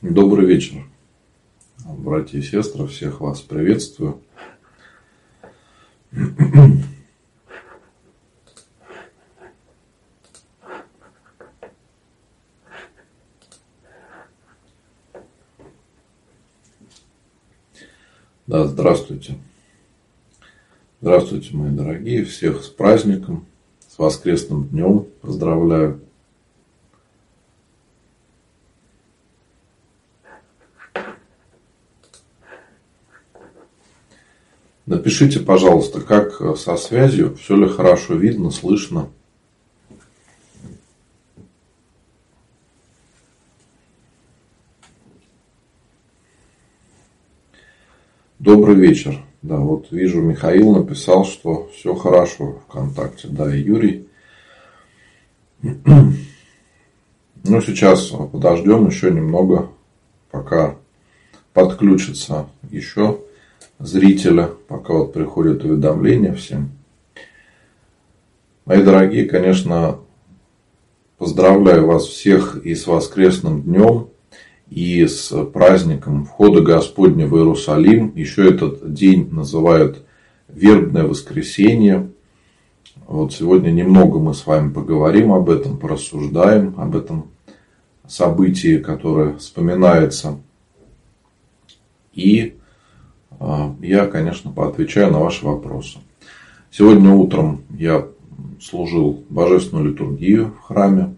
Добрый вечер, братья и сестры, всех вас приветствую. Да, здравствуйте. Здравствуйте, мои дорогие. Всех с праздником, с воскресным днем поздравляю. Напишите, пожалуйста, как со связью, все ли хорошо видно, слышно. Добрый вечер. Да, вот вижу, Михаил написал, что все хорошо ВКонтакте. Да, и Юрий. Ну, сейчас подождем еще немного, пока подключится еще зрителя, пока вот приходят уведомления всем. Мои дорогие, конечно, поздравляю вас всех и с воскресным днем, и с праздником входа Господня в Иерусалим. Еще этот день называют вербное воскресенье. Вот сегодня немного мы с вами поговорим об этом, порассуждаем об этом событии, которое вспоминается. И я, конечно, поотвечаю на ваши вопросы. Сегодня утром я служил божественную литургию в храме.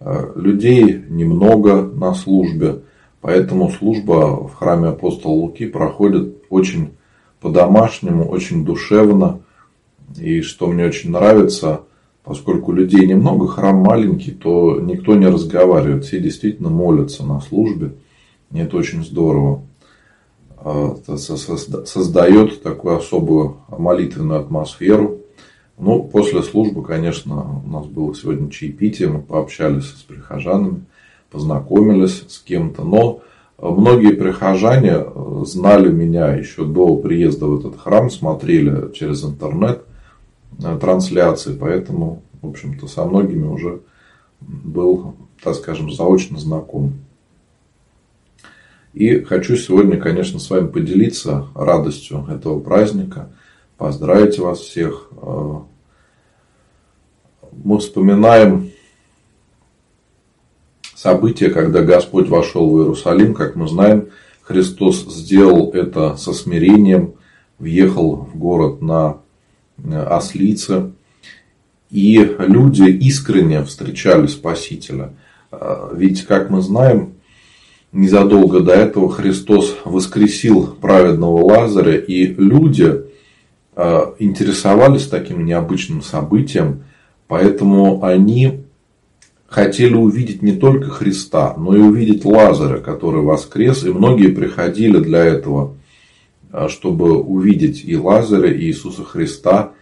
А, людей немного на службе, поэтому служба в храме апостола Луки проходит очень по-домашнему, очень душевно. И что мне очень нравится, поскольку людей немного, храм маленький, то никто не разговаривает. Все действительно молятся на службе. И это очень здорово. А, создает такую особую молитвенную атмосферу. Ну, после службы, конечно, у нас было сегодня чаепитие, мы пообщались с прихожанами, познакомились с кем-то, но многие прихожане э, знали меня еще до приезда в этот храм, смотрели через интернет э, трансляции, поэтому, в общем-то, со многими уже был, так скажем, заочно знаком. И хочу сегодня, конечно, с вами поделиться радостью этого праздника, поздравить вас всех. Э, мы вспоминаем события, когда Господь вошел в Иерусалим. Как мы знаем, Христос сделал это со смирением, въехал в город на э, ослице. И люди искренне встречали Спасителя. Э, ведь, как мы знаем, незадолго до этого Христос воскресил праведного Лазаря, и люди а, интересовались таким необычным событием, поэтому они хотели увидеть не только Христа, но и увидеть Лазаря, который воскрес, и многие приходили для этого, а, чтобы увидеть и Лазаря, и Иисуса Христа.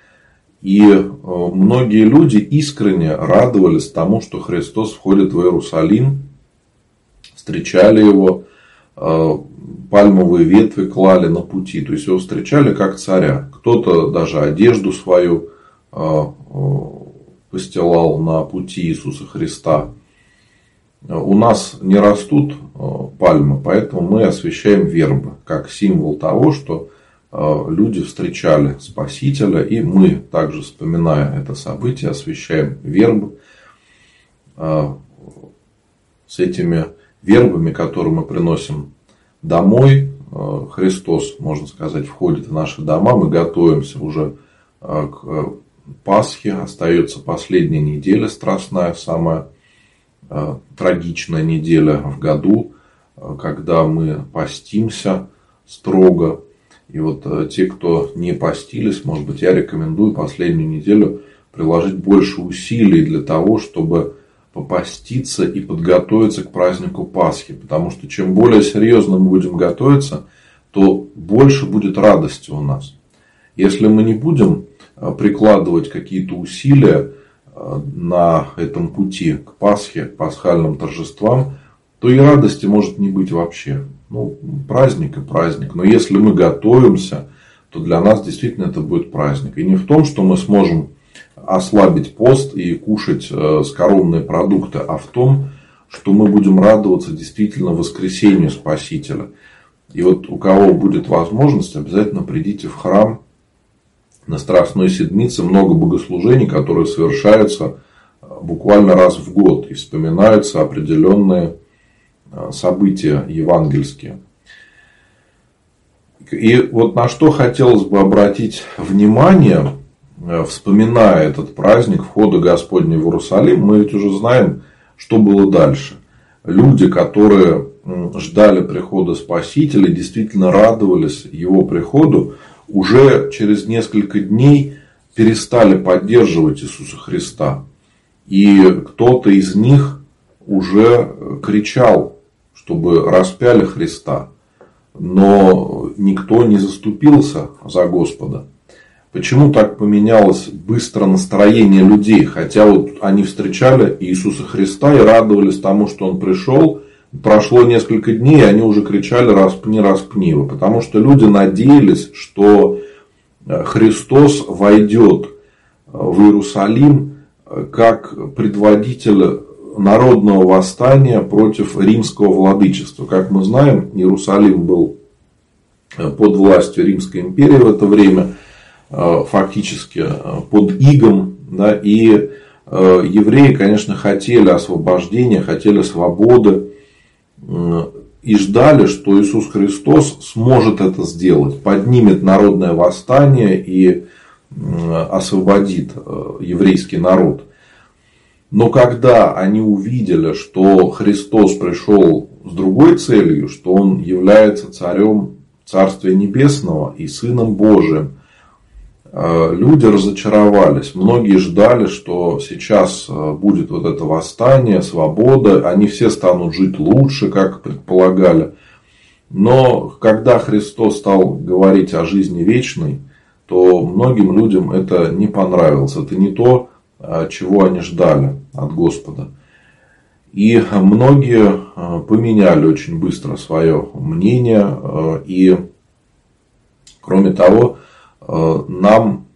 И а, многие люди искренне радовались тому, что Христос входит в Иерусалим, встречали его, э, пальмовые ветви клали на пути, то есть его встречали как царя. Кто-то даже одежду свою э, э, постилал на пути Иисуса Христа. У нас не растут пальмы, поэтому мы освещаем вербы, как символ того, что люди встречали Спасителя, и мы также, вспоминая это событие, освещаем вербы с этими вербами, которые мы приносим домой. Э, Христос, можно сказать, входит в наши дома. Мы готовимся уже э, к э, Пасхе. Остается последняя неделя страстная, самая трагичная неделя в году, когда мы постимся строго. И вот те, кто не постились, может быть, я рекомендую последнюю неделю приложить больше усилий для того, чтобы попаститься и подготовиться к празднику Пасхи. Потому что чем более серьезно мы будем готовиться, то больше будет радости у нас. Если мы не будем э, прикладывать какие-то усилия э, на этом пути к Пасхе, к пасхальным торжествам, то и радости может не быть вообще. Ну, праздник и праздник. Но если мы готовимся, то для нас действительно это будет праздник. И не в том, что мы сможем ослабить пост и кушать э, скоромные продукты, а в том, что мы будем радоваться действительно воскресению Спасителя. И вот у кого будет возможность, обязательно придите в храм на Страстной Седмице. Много богослужений, которые совершаются буквально раз в год и вспоминаются определенные а, события евангельские. И вот на что хотелось бы обратить внимание, э, вспоминая этот праздник входа Господня в Иерусалим, мы ведь уже знаем, что было дальше. Люди, которые ждали прихода Спасителя, действительно радовались его приходу, уже через несколько дней перестали поддерживать Иисуса Христа. И кто-то из них уже кричал, чтобы распяли Христа. Но никто не заступился за Господа. Почему так поменялось быстро настроение людей? Хотя вот они встречали Иисуса Христа и радовались тому, что Он пришел. Прошло несколько дней, и они уже кричали «распни, распни его». Потому что люди надеялись, что Христос войдет в Иерусалим как предводитель народного восстания против римского владычества. Как мы знаем, Иерусалим был под властью Римской империи в это время, фактически под игом. Да, и евреи, конечно, хотели освобождения, хотели свободы и ждали, что Иисус Христос сможет это сделать, поднимет народное восстание и освободит э, еврейский народ. Но когда они увидели, что Христос пришел с другой целью, что Он является царем Царствия Небесного и Сыном Божиим, э, люди разочаровались. Многие ждали, что сейчас э, будет вот это восстание, свобода, они все станут жить лучше, как предполагали. Но когда Христос стал говорить о жизни вечной, то многим людям это не понравилось. Это не то, а, чего они ждали от Господа. И многие поменяли очень быстро свое мнение. И кроме того, нам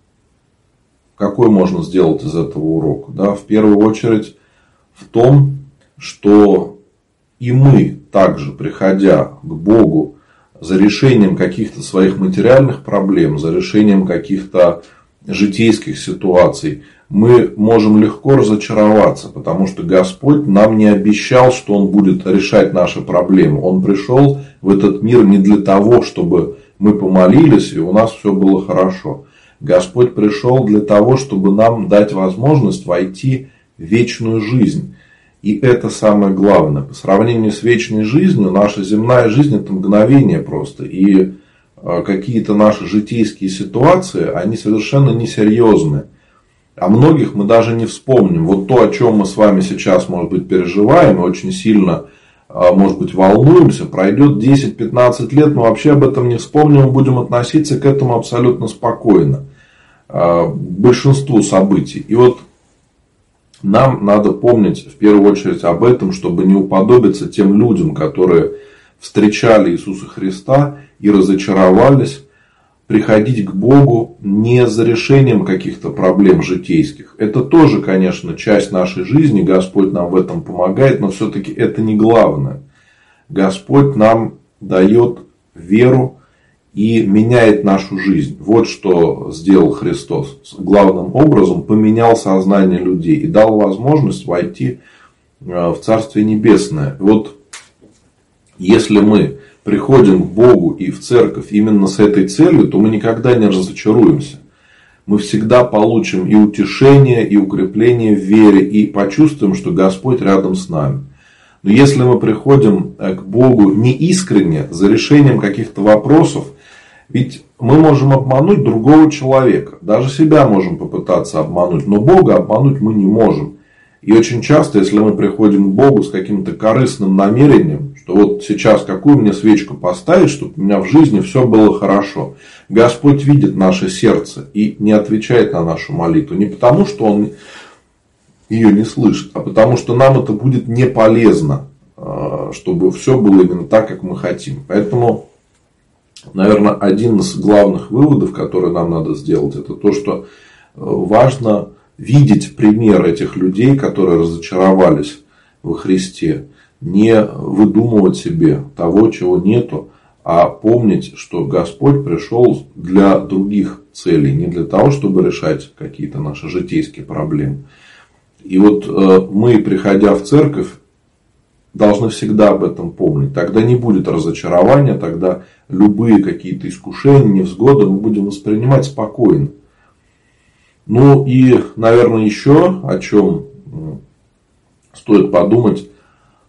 какой можно сделать из этого урока? Да? В первую очередь в том, что и мы также, приходя к Богу за решением каких-то своих материальных проблем, за решением каких-то житейских ситуаций, мы можем легко разочароваться, потому что Господь нам не обещал, что Он будет решать наши проблемы. Он пришел в этот мир не для того, чтобы мы помолились и у нас все было хорошо. Господь пришел для того, чтобы нам дать возможность войти в вечную жизнь. И это самое главное. По сравнению с вечной жизнью, наша земная жизнь это мгновение просто. И а, какие-то наши житейские ситуации, они совершенно несерьезны. О многих мы даже не вспомним. Вот то, о чем мы с вами сейчас, может быть, переживаем очень сильно, может быть, волнуемся, пройдет 10-15 лет, мы вообще об этом не вспомним будем относиться к этому абсолютно спокойно. А, большинству событий. И вот нам надо помнить в первую очередь об этом, чтобы не уподобиться тем людям, которые встречали Иисуса Христа и разочаровались, приходить к Богу не за решением каких-то проблем житейских. Это тоже, конечно, часть нашей жизни, Господь нам в этом помогает, но все-таки это не главное. Господь нам дает веру и меняет нашу жизнь. Вот что сделал Христос. Главным образом поменял сознание людей и дал возможность войти э, в Царствие Небесное. Вот если мы приходим к Богу и в церковь именно с этой целью, то мы никогда не разочаруемся. Мы всегда получим и утешение, и укрепление в вере, и почувствуем, что Господь рядом с нами. Но если мы приходим э, к Богу не искренне, за решением каких-то вопросов, ведь мы можем обмануть другого человека. Даже себя можем попытаться обмануть. Но Бога обмануть мы не можем. И очень часто, если мы приходим к Богу с каким-то корыстным намерением, что вот сейчас какую мне свечку поставить, чтобы у меня в жизни все было хорошо. Господь видит наше сердце и не отвечает на нашу молитву. Не потому, что Он ее не слышит, а потому, что нам это будет не полезно, а, чтобы все было именно так, как мы хотим. Поэтому наверное, один из главных выводов, которые нам надо сделать, это то, что э, важно видеть пример этих людей, которые разочаровались во Христе. Не выдумывать себе того, чего нету, а помнить, что Господь пришел для других целей, не для того, чтобы решать какие-то наши житейские проблемы. И вот э, мы, приходя в церковь, должны всегда об этом помнить. Тогда не будет разочарования, тогда любые какие-то искушения, невзгоды мы будем воспринимать спокойно. Ну и, наверное, еще о чем стоит подумать,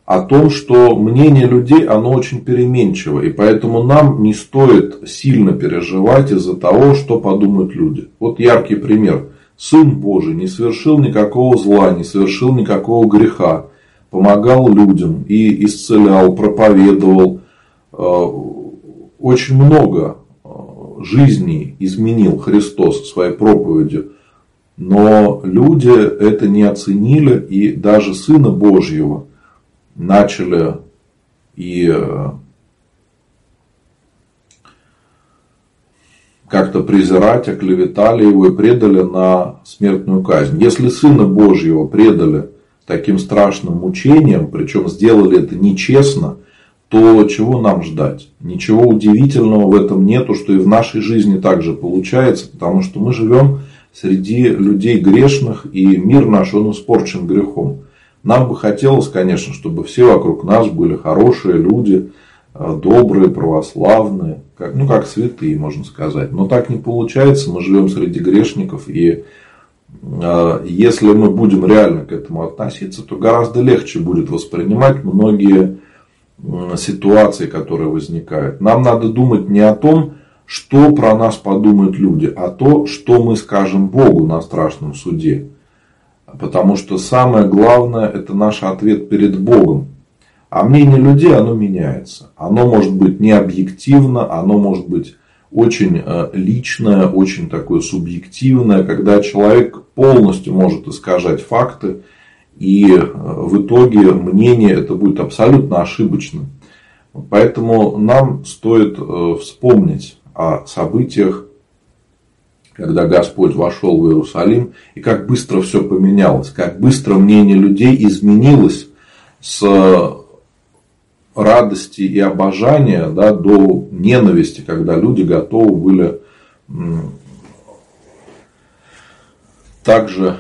о том, что мнение людей, оно очень переменчиво. И поэтому нам не стоит сильно переживать из-за того, что подумают люди. Вот яркий пример. Сын Божий не совершил никакого зла, не совершил никакого греха. Помогал людям и исцелял, проповедовал. Э, очень много э, жизней изменил Христос своей проповедью. Но люди это не оценили, и даже Сына Божьего начали и э, как-то презирать, оклеветали его и предали на смертную казнь. Если Сына Божьего предали таким страшным мучением, причем сделали это нечестно, то чего нам ждать? Ничего удивительного в этом нету, что и в нашей жизни также получается, потому что мы живем среди людей грешных, и мир наш, он испорчен грехом. Нам бы хотелось, конечно, чтобы все вокруг нас были хорошие люди, э, добрые, православные, как, ну, как святые, можно сказать. Но так не получается, мы живем среди грешников, и э, если мы будем реально к этому относиться, то гораздо легче будет воспринимать многие ситуации, которые возникают. Нам надо думать не о том, что про нас подумают люди, а то, что мы скажем Богу на страшном суде. Потому что самое главное – это наш ответ перед Богом. А мнение людей, оно меняется. Оно может быть не объективно, оно может быть очень э, личное, очень такое субъективное, когда человек полностью может искажать факты, и э, в итоге мнение это будет абсолютно ошибочным. Поэтому нам стоит э, вспомнить о событиях, когда Господь вошел в Иерусалим, и как быстро все поменялось, как быстро мнение людей изменилось с радости и обожания да, до ненависти, когда люди готовы были также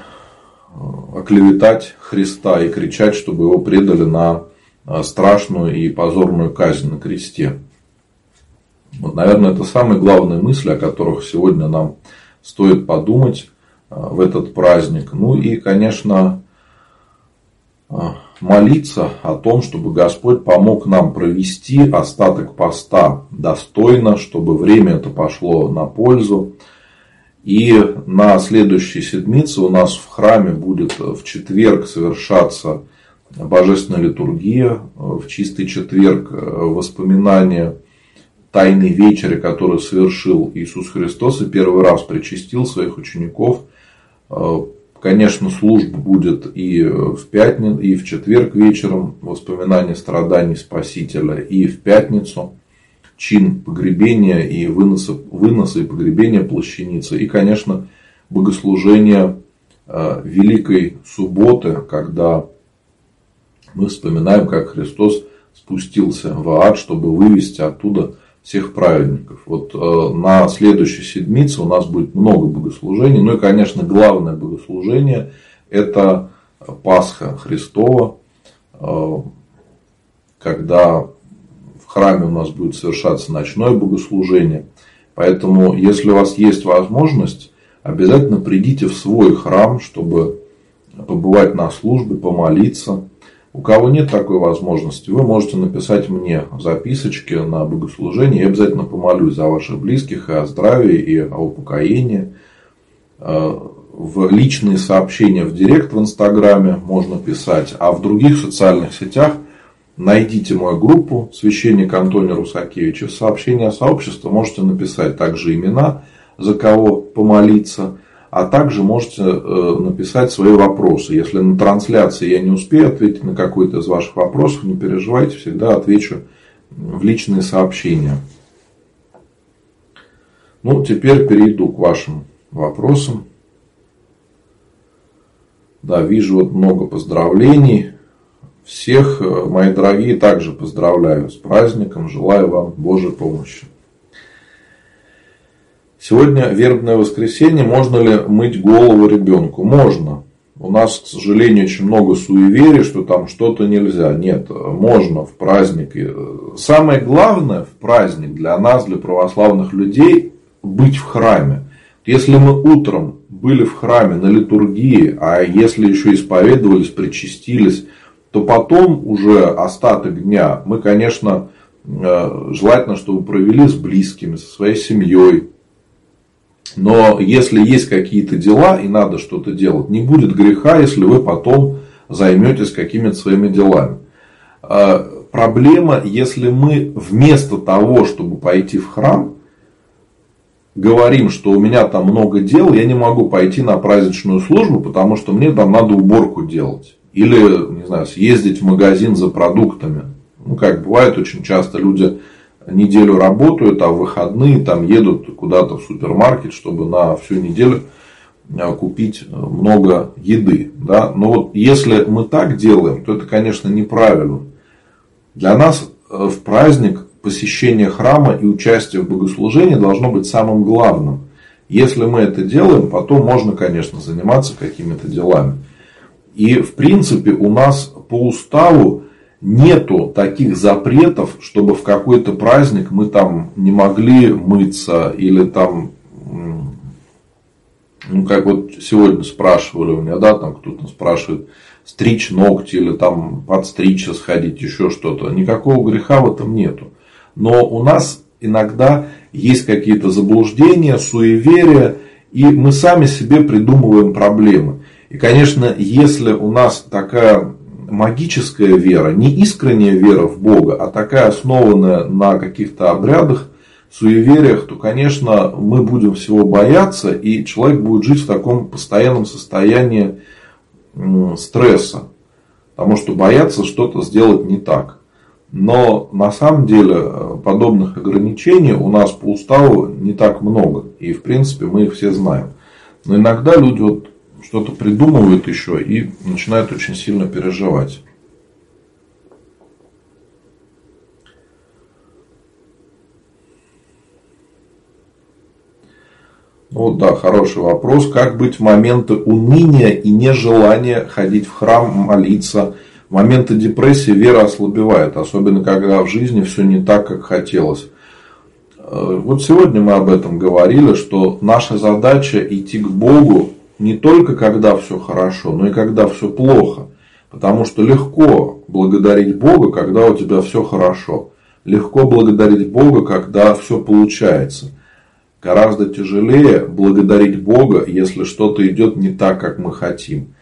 э, оклеветать Христа и кричать, чтобы его предали на э, страшную и позорную казнь на кресте. Вот, наверное, это самые главные мысли, о которых сегодня нам стоит подумать э, в этот праздник. Ну и, конечно, э, молиться о том, чтобы Господь помог нам провести остаток поста достойно, чтобы время это пошло на пользу. И на следующей седмице у нас в храме будет в четверг совершаться божественная литургия, в чистый четверг воспоминания тайной вечере, которую совершил Иисус Христос и первый раз причастил своих учеников. Э, конечно, служба будет и в пятницу, и в четверг вечером, воспоминания страданий Спасителя, и в пятницу чин погребения и выноса, выноса и погребения плащаницы. И, конечно, богослужение э, Великой Субботы, когда мы вспоминаем, как Христос спустился в ад, чтобы вывести оттуда всех праведников. Вот э, на следующей седмице у нас будет много богослужений. Ну и, конечно, главное богослужение – это Пасха Христова, э, когда в храме у нас будет совершаться ночное богослужение. Поэтому, если у вас есть возможность, обязательно придите в свой храм, чтобы побывать на службе, помолиться. У кого нет такой возможности, вы можете написать мне записочки на богослужение. Я обязательно помолюсь за ваших близких и о здравии, и о упокоении. Э, в личные сообщения в директ в Инстаграме можно писать, а в других социальных сетях найдите мою группу «Священник Антоний Русакевич» в сообщение сообщества можете написать также имена, за кого помолиться – а также можете э, написать свои вопросы. Если на трансляции я не успею ответить на какой-то из ваших вопросов, не переживайте, всегда отвечу в личные сообщения. Ну, теперь перейду к вашим вопросам. Да, вижу вот много поздравлений. Всех, э, мои дорогие, также поздравляю с праздником, желаю вам Божьей помощи. Сегодня вербное воскресенье. Можно ли мыть голову ребенку? Можно. У нас, к сожалению, очень много суеверий, что там что-то нельзя. Нет, можно в праздник. Самое главное в праздник для нас, для православных людей, быть в храме. Если мы утром были в храме на литургии, а если еще исповедовались, причастились, то потом уже остаток дня мы, конечно, э, желательно, чтобы провели с близкими, со своей семьей, но если есть какие-то дела и надо что-то делать, не будет греха, если вы потом займетесь какими-то своими делами. А, проблема, если мы вместо того, чтобы пойти в храм, говорим, что у меня там много дел, я не могу пойти на праздничную службу, потому что мне там надо уборку делать. Или, не знаю, съездить в магазин за продуктами. Ну, как бывает, очень часто люди неделю работают, а в выходные там едут куда-то в супермаркет, чтобы на всю неделю а, купить много еды. Да? Но вот если мы так делаем, то это, конечно, неправильно. Для нас э, в праздник посещение храма и участие в богослужении должно быть самым главным. Если мы это делаем, потом можно, конечно, заниматься какими-то делами. И, в принципе, у нас по уставу нету таких запретов, чтобы в какой-то праздник мы там не могли мыться или там, ну как вот сегодня спрашивали у меня, да, там кто-то спрашивает, стричь ногти или там подстричься, сходить, еще что-то. Никакого греха в этом нету. Но у нас иногда есть какие-то заблуждения, суеверия, и мы сами себе придумываем проблемы. И, конечно, если у нас такая магическая вера, не искренняя вера в Бога, а такая основанная на каких-то обрядах, суевериях, то, конечно, мы будем всего бояться, и человек будет жить в таком постоянном состоянии стресса. Потому что бояться что-то сделать не так. Но на самом деле э, подобных ограничений у нас по уставу не так много. И в принципе мы их все знаем. Но иногда люди вот что-то придумывают еще и начинают очень сильно переживать. Ну да, хороший вопрос. Как быть в моменты уныния и нежелания ходить в храм, молиться? В моменты депрессии вера ослабевает, особенно когда в жизни все не так, как хотелось. Э, вот сегодня мы об этом говорили, что наша задача идти к Богу не только когда все хорошо, но и когда все плохо. Потому что легко благодарить Бога, когда у тебя все хорошо. Легко благодарить Бога, когда все получается. Гораздо тяжелее благодарить Бога, если что-то идет не так, как мы хотим.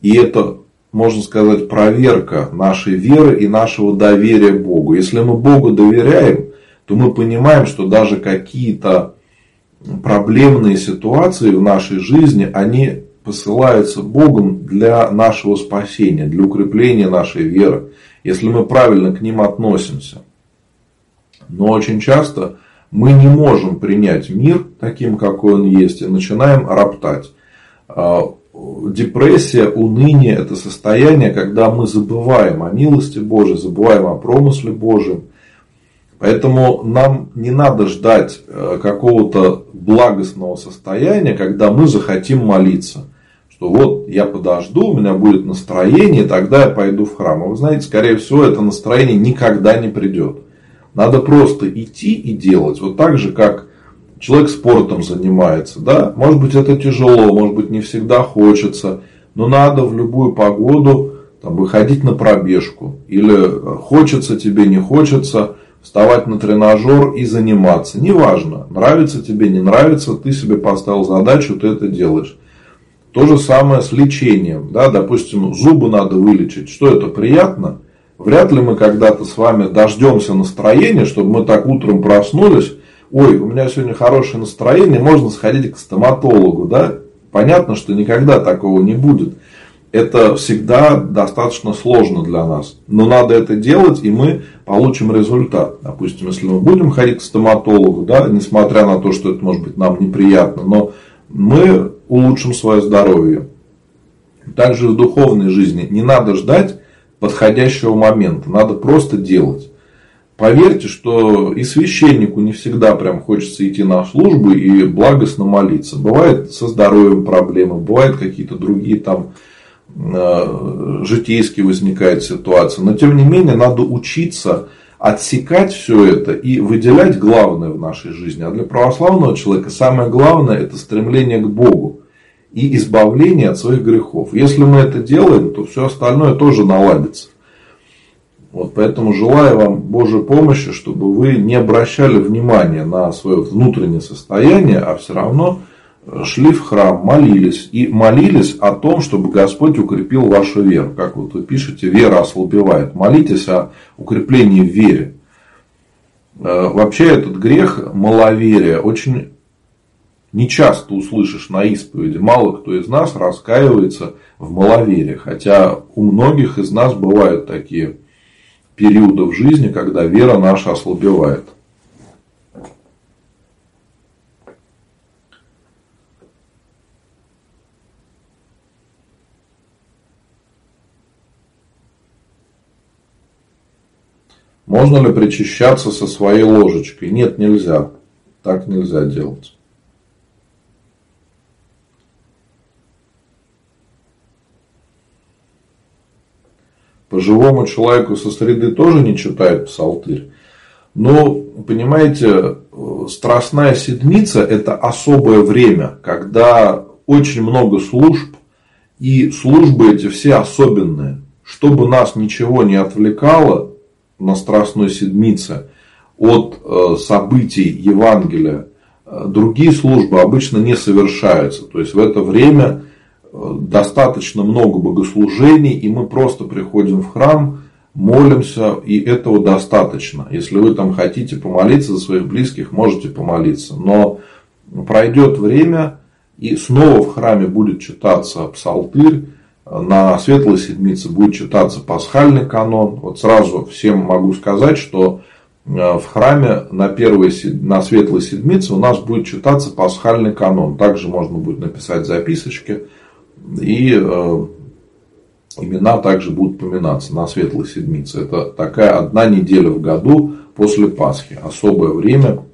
И это, можно сказать, проверка нашей веры и нашего доверия Богу. Если мы Богу доверяем, то мы понимаем, что даже какие-то проблемные ситуации в нашей жизни, они посылаются Богом для нашего спасения, для укрепления нашей веры, если мы правильно к ним относимся. Но очень часто мы не можем принять мир таким, какой он есть, и начинаем роптать. А, депрессия, уныние – это состояние, когда мы забываем о милости Божией, забываем о промысле Божьем, Поэтому нам не надо ждать э, какого-то благостного состояния, когда мы захотим молиться. Что вот я подожду, у меня будет настроение, тогда я пойду в храм. А вы знаете, скорее всего, это настроение никогда не придет. Надо просто идти и делать. Вот так же, как человек спортом занимается. Да? Может быть, это тяжело, может быть, не всегда хочется. Но надо в любую погоду там, выходить на пробежку. Или э, хочется тебе, не хочется вставать на тренажер и заниматься. Неважно, нравится тебе, не нравится, ты себе поставил задачу, ты это делаешь. То же самое с лечением. Да? Допустим, зубы надо вылечить. Что это приятно? Вряд ли мы когда-то с вами дождемся настроения, чтобы мы так утром проснулись. Ой, у меня сегодня хорошее настроение, можно сходить к стоматологу. Да? Понятно, что никогда такого не будет это всегда достаточно сложно для нас. Но надо это делать, и мы получим результат. Допустим, если мы будем ходить к стоматологу, да, несмотря на то, что это может быть нам неприятно, но мы улучшим свое здоровье. Также в духовной жизни не надо ждать подходящего момента. Надо просто делать. Поверьте, что и священнику не всегда прям хочется идти на службу и благостно молиться. Бывает со здоровьем проблемы, бывают какие-то другие там э, житейские возникают ситуации. Но тем не менее надо учиться отсекать все это и выделять главное в нашей жизни. А для православного человека самое главное это стремление к Богу и избавление от своих грехов. Если мы это делаем, то все остальное тоже наладится. Вот поэтому желаю вам Божьей помощи, чтобы вы не обращали внимания на свое внутреннее состояние, а все равно шли в храм, молились. И молились о том, чтобы Господь укрепил вашу веру. Как вот вы пишете, вера ослабевает. Молитесь о укреплении в вере. Э, вообще этот грех маловерия очень нечасто услышишь на исповеди. Мало кто из нас раскаивается в маловерии. Хотя у многих из нас бывают такие периода в жизни, когда вера наша ослабевает. Можно ли причащаться со своей ложечкой? Нет, нельзя. Так нельзя делать. По живому человеку со среды тоже не читают псалтырь. Но, понимаете, Страстная Седмица – это особое время, когда очень много служб, и службы эти все особенные. Чтобы нас ничего не отвлекало на Страстной Седмице от э, событий Евангелия, э, другие службы обычно не совершаются. То есть в это время достаточно много богослужений, и мы просто приходим в храм, молимся, и этого достаточно. Если вы там хотите помолиться за своих близких, можете помолиться. Но пройдет время, и снова в храме будет читаться псалтырь, на Светлой Седмице будет читаться пасхальный канон. Вот сразу всем могу сказать, что э, в храме на, первой, на Светлой Седмице у нас будет читаться пасхальный канон. Также можно будет написать записочки и э, имена также будут поминаться на Светлой Седмице. Это такая одна неделя в году после Пасхи. Особое время.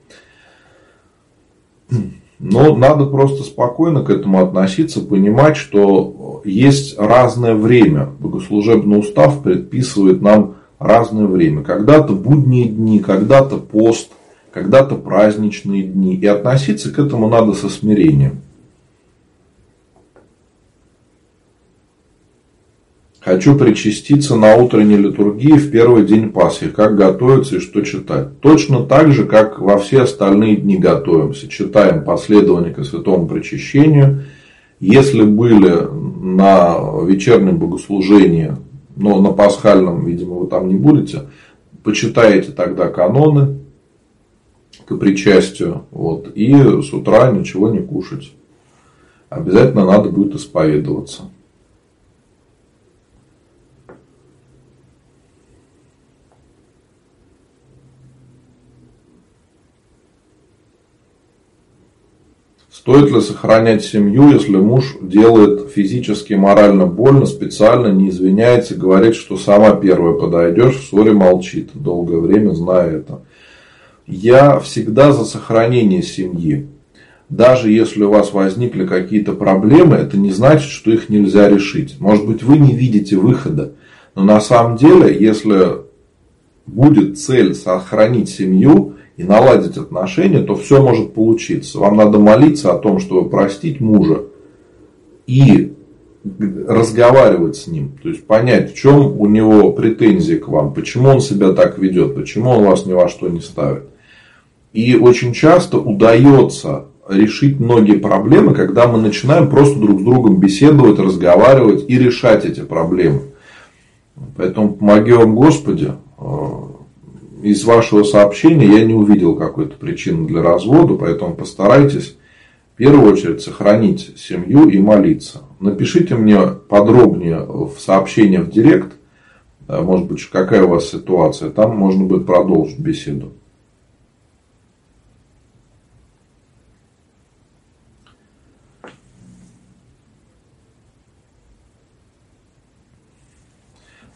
Но надо просто спокойно к этому относиться, понимать, что есть разное время. Богослужебный устав предписывает нам разное время. Когда-то будние дни, когда-то пост, когда-то праздничные дни. И относиться к этому надо со смирением. Хочу причаститься на утренней литургии в первый день Пасхи. Как готовиться и что читать? Точно так же, как во все остальные дни готовимся. Читаем последование к святому причащению. Если были на вечернем богослужении, но на пасхальном, видимо, вы там не будете, почитаете тогда каноны к причастию. Вот, и с утра ничего не кушать. Обязательно надо будет исповедоваться. Стоит ли сохранять семью, если муж делает физически и морально больно, специально не извиняется, говорит, что сама первая подойдешь, в ссоре молчит, долгое время зная это. Я всегда за сохранение семьи. Даже если у вас возникли какие-то проблемы, это не значит, что их нельзя решить. Может быть, вы не видите выхода. Но на самом деле, если будет цель сохранить семью, и наладить отношения, то все может получиться. Вам надо молиться о том, чтобы простить мужа и разговаривать с ним, то есть понять, в чем у него претензии к вам, почему он себя так ведет, почему он вас ни во что не ставит. И очень часто удается решить многие проблемы, когда мы начинаем просто друг с другом беседовать, разговаривать и решать эти проблемы. Поэтому помоги вам Господи, из вашего сообщения я не увидел какой-то причины для развода, поэтому постарайтесь в первую очередь сохранить семью и молиться. Напишите мне подробнее в сообщение в директ, э, может быть, какая у вас ситуация, там можно будет продолжить беседу.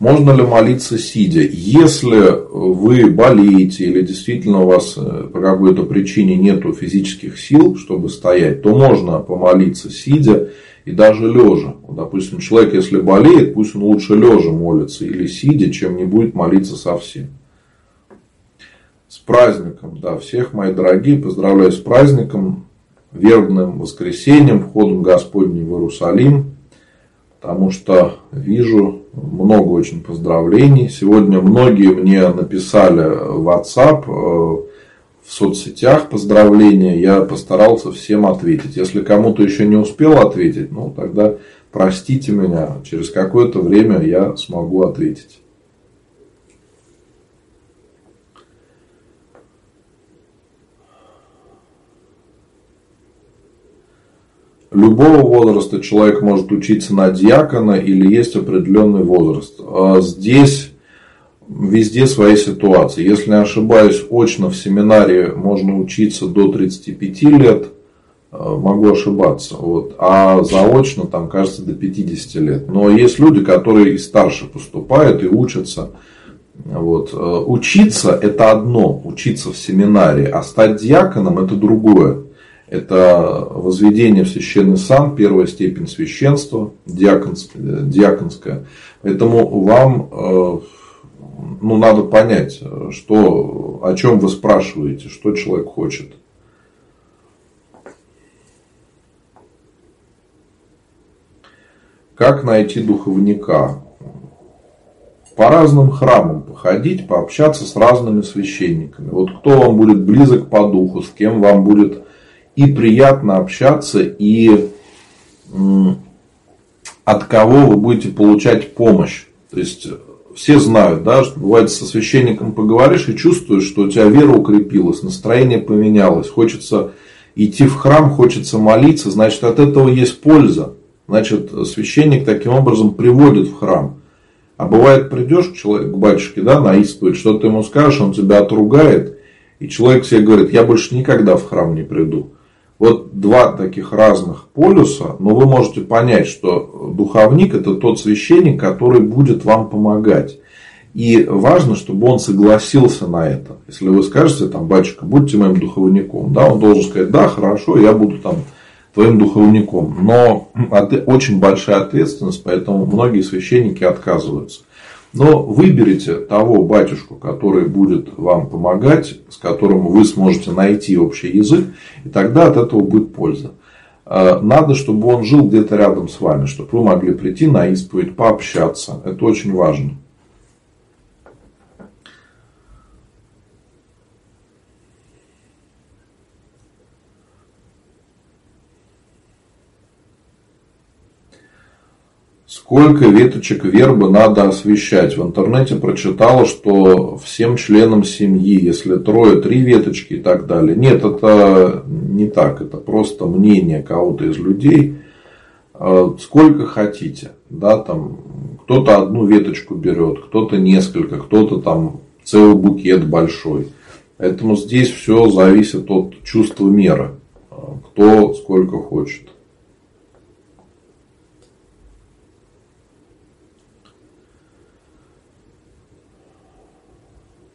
Можно ли молиться сидя? Если вы болеете или действительно у вас э, по какой-то причине нет физических сил, чтобы стоять, то можно помолиться сидя и даже лежа. Допустим, человек, если болеет, пусть он лучше лежа молится или сидя, чем не будет молиться совсем. С праздником, да, всех, мои дорогие, поздравляю с праздником, вербным воскресеньем, входом Господним в Иерусалим, потому что вижу много очень поздравлений. Сегодня многие мне написали в WhatsApp, э, в соцсетях поздравления. Я постарался всем ответить. Если кому-то еще не успел ответить, ну тогда простите меня. Через какое-то время я смогу ответить. Любого возраста человек может учиться на диакона или есть определенный возраст. А здесь везде свои ситуации. Если не ошибаюсь, очно в семинаре можно учиться до 35 лет. А, могу ошибаться. Вот. А заочно, там, кажется, до 50 лет. Но есть люди, которые и старше поступают и учатся. Вот. А, учиться это одно, учиться в семинаре, а стать диаконом это другое. Это возведение в священный сан, первая степень священства, диаконская. Поэтому вам э, ну, надо понять, что, о чем вы спрашиваете, что человек хочет. Как найти духовника? По разным храмам походить, пообщаться с разными священниками. Вот кто вам будет близок по духу, с кем вам будет и приятно общаться, и от кого вы будете получать помощь. То есть все знают, да, что бывает со священником поговоришь и чувствуешь, что у тебя вера укрепилась, настроение поменялось, хочется идти в храм, хочется молиться, значит от этого есть польза. Значит, священник таким образом приводит в храм. А бывает, придешь к, человеку, к батюшке, да, наискивает, что ты ему скажешь, он тебя отругает, и человек себе говорит, я больше никогда в храм не приду. Вот два таких разных полюса, но вы можете понять, что духовник это тот священник, который будет вам помогать. И важно, чтобы он согласился на это. Если вы скажете, там, батюшка, будьте моим духовником, да, он должен сказать, да, хорошо, я буду там твоим духовником. Но очень большая ответственность, поэтому многие священники отказываются. Но выберите того батюшку, который будет вам помогать, с которым вы сможете найти общий язык, и тогда от этого будет польза. А, надо, чтобы он жил где-то рядом с вами, чтобы вы могли прийти на исповедь, пообщаться. Это очень важно. Сколько веточек вербы надо освещать? В интернете прочитала, что всем членам семьи, если трое, три веточки и так далее. Нет, это не так. Это просто мнение кого-то из людей. А, сколько хотите. Да, там, кто-то одну веточку берет, кто-то несколько, кто-то там целый букет большой. Поэтому здесь все зависит от чувства меры. А, кто сколько хочет.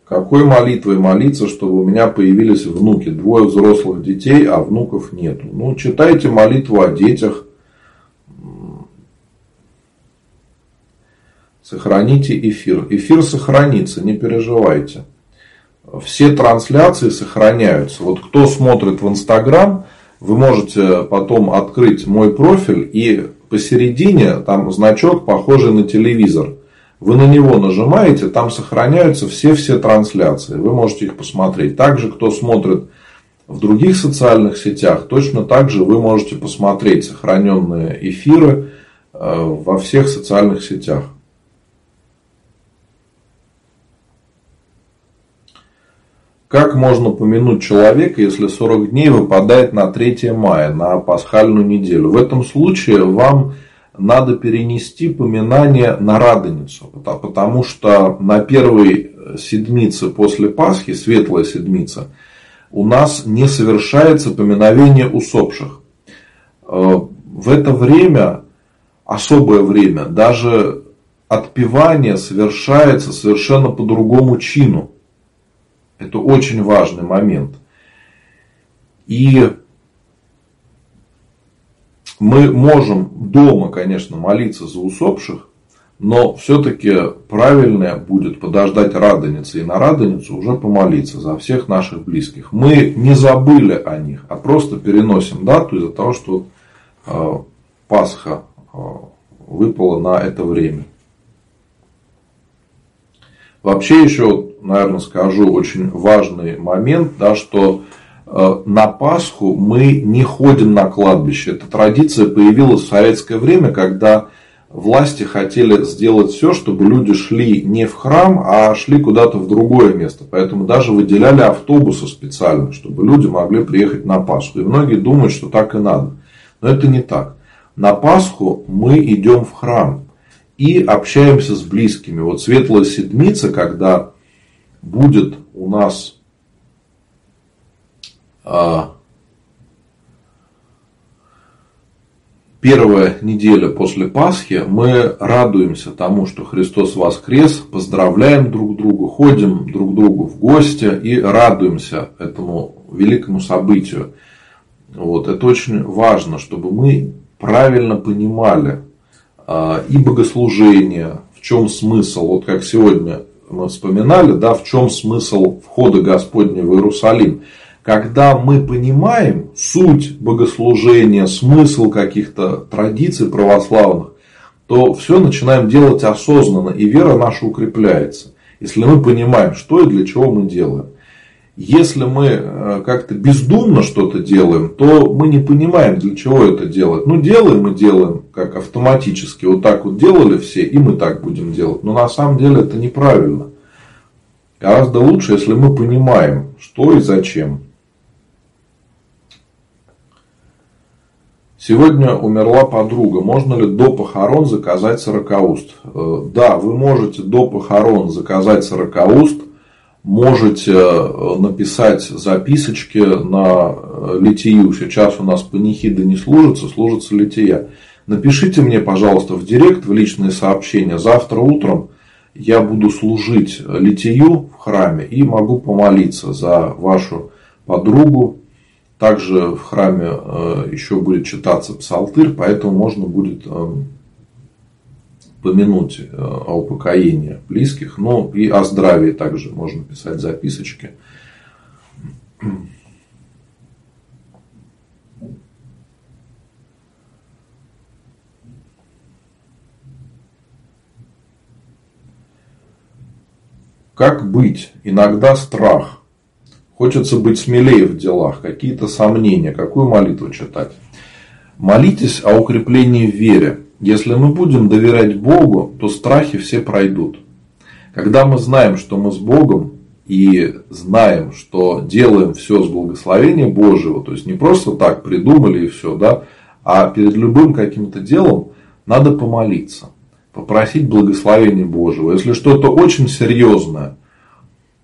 Какой молитвой молиться, чтобы у меня появились внуки? Двое взрослых детей, а внуков нету. Ну, читайте молитву о детях. Сохраните эфир. Эфир сохранится, не переживайте. Все трансляции сохраняются. Вот кто смотрит в Инстаграм, вы можете потом открыть мой профиль и посередине там значок, похожий на телевизор. Вы на него нажимаете, там сохраняются все-все трансляции. Вы можете их посмотреть. Также, кто смотрит в других социальных сетях, точно так же вы можете посмотреть сохраненные эфиры э, во всех социальных сетях. Как можно помянуть человека, если 40 дней выпадает на 3 мая, на пасхальную неделю? В этом случае вам надо перенести поминание на Радоницу, потому что на первой седмице после Пасхи, светлая седмица, у нас не совершается поминовение усопших. Э, в это время, особое время, даже отпевание совершается совершенно по другому чину. Это очень важный момент. И мы можем дома, конечно, молиться за усопших, но все-таки правильное будет подождать Радоницы и на Радоницу уже помолиться за всех наших близких. Мы не забыли о них, а просто переносим дату из-за того, что э, Пасха э, выпала на это время. Вообще еще, наверное, скажу очень важный момент, да, что на Пасху мы не ходим на кладбище. Эта традиция появилась в советское время, когда власти хотели сделать все, чтобы люди шли не в храм, а шли куда-то в другое место. Поэтому даже выделяли автобусы специально, чтобы люди могли приехать на Пасху. И многие думают, что так и надо. Но это не так. На Пасху мы идем в храм и общаемся с близкими. Вот Светлая Седмица, когда будет у нас первая неделя после Пасхи, мы радуемся тому, что Христос воскрес, поздравляем друг друга, ходим друг другу в гости и радуемся этому великому событию. Вот, это очень важно, чтобы мы правильно понимали а, и богослужение, в чем смысл, вот как сегодня мы вспоминали, да, в чем смысл входа Господня в Иерусалим когда мы понимаем суть богослужения, смысл каких-то традиций православных, то все начинаем делать осознанно, и вера наша укрепляется. Если мы понимаем, что и для чего мы делаем. Если мы э, как-то бездумно что-то делаем, то мы не понимаем, для чего это делать. Ну, делаем мы делаем как автоматически. Вот так вот делали все, и мы так будем делать. Но на самом деле это неправильно. Гораздо лучше, если мы понимаем, что и зачем. Сегодня умерла подруга. Можно ли до похорон заказать сорокауст? Э, да, вы можете до похорон заказать сорокауст. Можете э, написать записочки на э, литию. Сейчас у нас панихиды не служатся, служится лития. Напишите мне, пожалуйста, в директ, в личные сообщения. Завтра утром я буду служить литию в храме и могу помолиться за вашу подругу, также в храме э, еще будет читаться псалтырь, поэтому можно будет э, помянуть э, о упокоении близких, но и о здравии также можно писать записочки. Как быть? Иногда страх. Хочется быть смелее в делах, какие-то сомнения, какую молитву читать. Молитесь о укреплении в вере. Если мы будем доверять Богу, то страхи все пройдут. Когда мы знаем, что мы с Богом, и знаем, что делаем все с благословения Божьего, то есть не просто так придумали и все, да, а перед любым каким-то делом надо помолиться, попросить благословения Божьего. Если что-то очень серьезное,